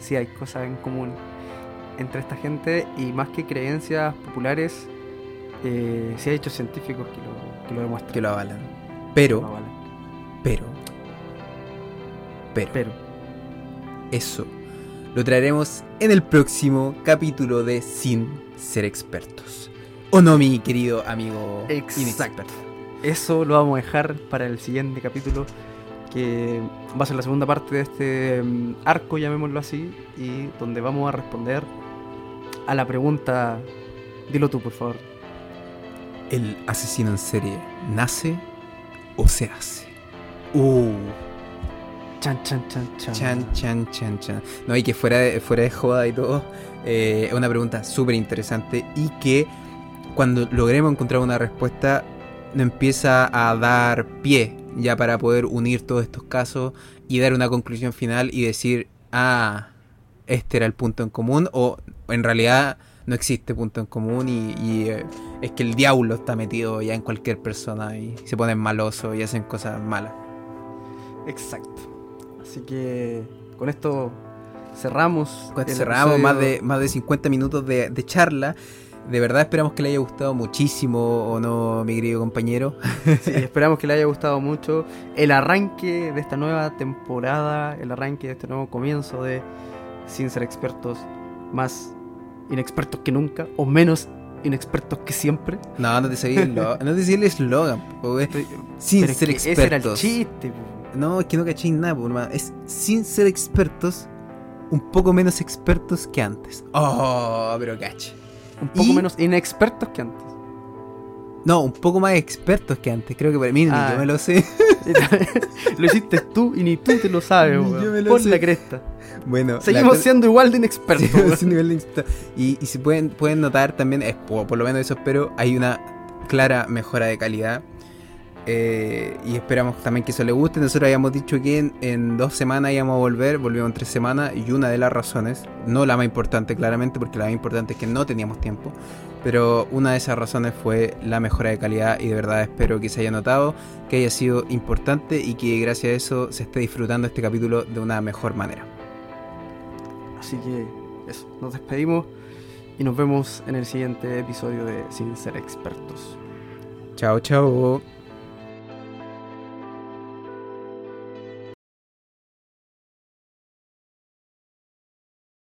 sí hay cosas en común entre esta gente y más que creencias populares, eh, sí hay hechos científicos que lo, que lo demuestran. que lo avalan. Lo Pero, avalan. pero, pero, Pero, eso lo traeremos en el próximo capítulo de Sin Ser Expertos. ¿O no, mi querido amigo Exacto. inexperto? Eso lo vamos a dejar para el siguiente capítulo, que va a ser la segunda parte de este mm, arco, llamémoslo así, y donde vamos a responder a la pregunta, dilo tú por favor. ¿El asesino en serie nace o se hace? Uh. Chan, chan, chan, chan. Chan, chan, chan, chan. No, y que fuera de, fuera de joda y todo, eh, es una pregunta súper interesante y que cuando logremos encontrar una respuesta empieza a dar pie ya para poder unir todos estos casos y dar una conclusión final y decir, ah, este era el punto en común o en realidad no existe punto en común y, y, eh, es que el diablo está metido ya en cualquier persona y se ponen malosos y hacen cosas malas. Exacto. Así que con esto cerramos. Cerramos episodio. más de, más de 50 minutos de, de charla. De verdad esperamos que le haya gustado muchísimo, ¿o no, mi querido compañero? Sí, esperamos que le haya gustado mucho el arranque de esta nueva temporada, el arranque de este nuevo comienzo de Sin ser expertos, más inexpertos que nunca, o menos inexpertos que siempre. No, no te seguí el no te el eslogan, güey. sin Pero ser expertos. Ese era el chiste. po. No, es que no caché nada, po. Es sin ser expertos, un poco menos expertos que antes. Oh, pero caché. Un poco Y- menos inexpertos que antes. No, un poco más expertos que antes. Creo que para mí Ah. yo me lo sé. lo hiciste tú y ni tú te lo sabes, weón. yo me lo Por sé. la cresta. Bueno, Seguimos siendo igual de inexpertos, y, y si pueden, pueden notar también, es, por, por lo menos eso espero, hay una clara mejora de calidad. Eh, y esperamos también que eso le guste. Nosotros habíamos dicho que en, en dos semanas íbamos a volver, volvimos en tres semanas. Y una de las razones, no la más importante claramente, porque la más importante es que no teníamos tiempo. Pero una de esas razones fue la mejora de calidad. Y de verdad espero que se haya notado, que haya sido importante y que gracias a eso se esté disfrutando este capítulo de una mejor manera. Así que eso, nos despedimos y nos vemos en el siguiente episodio de Sin Ser Expertos. Chao, chao.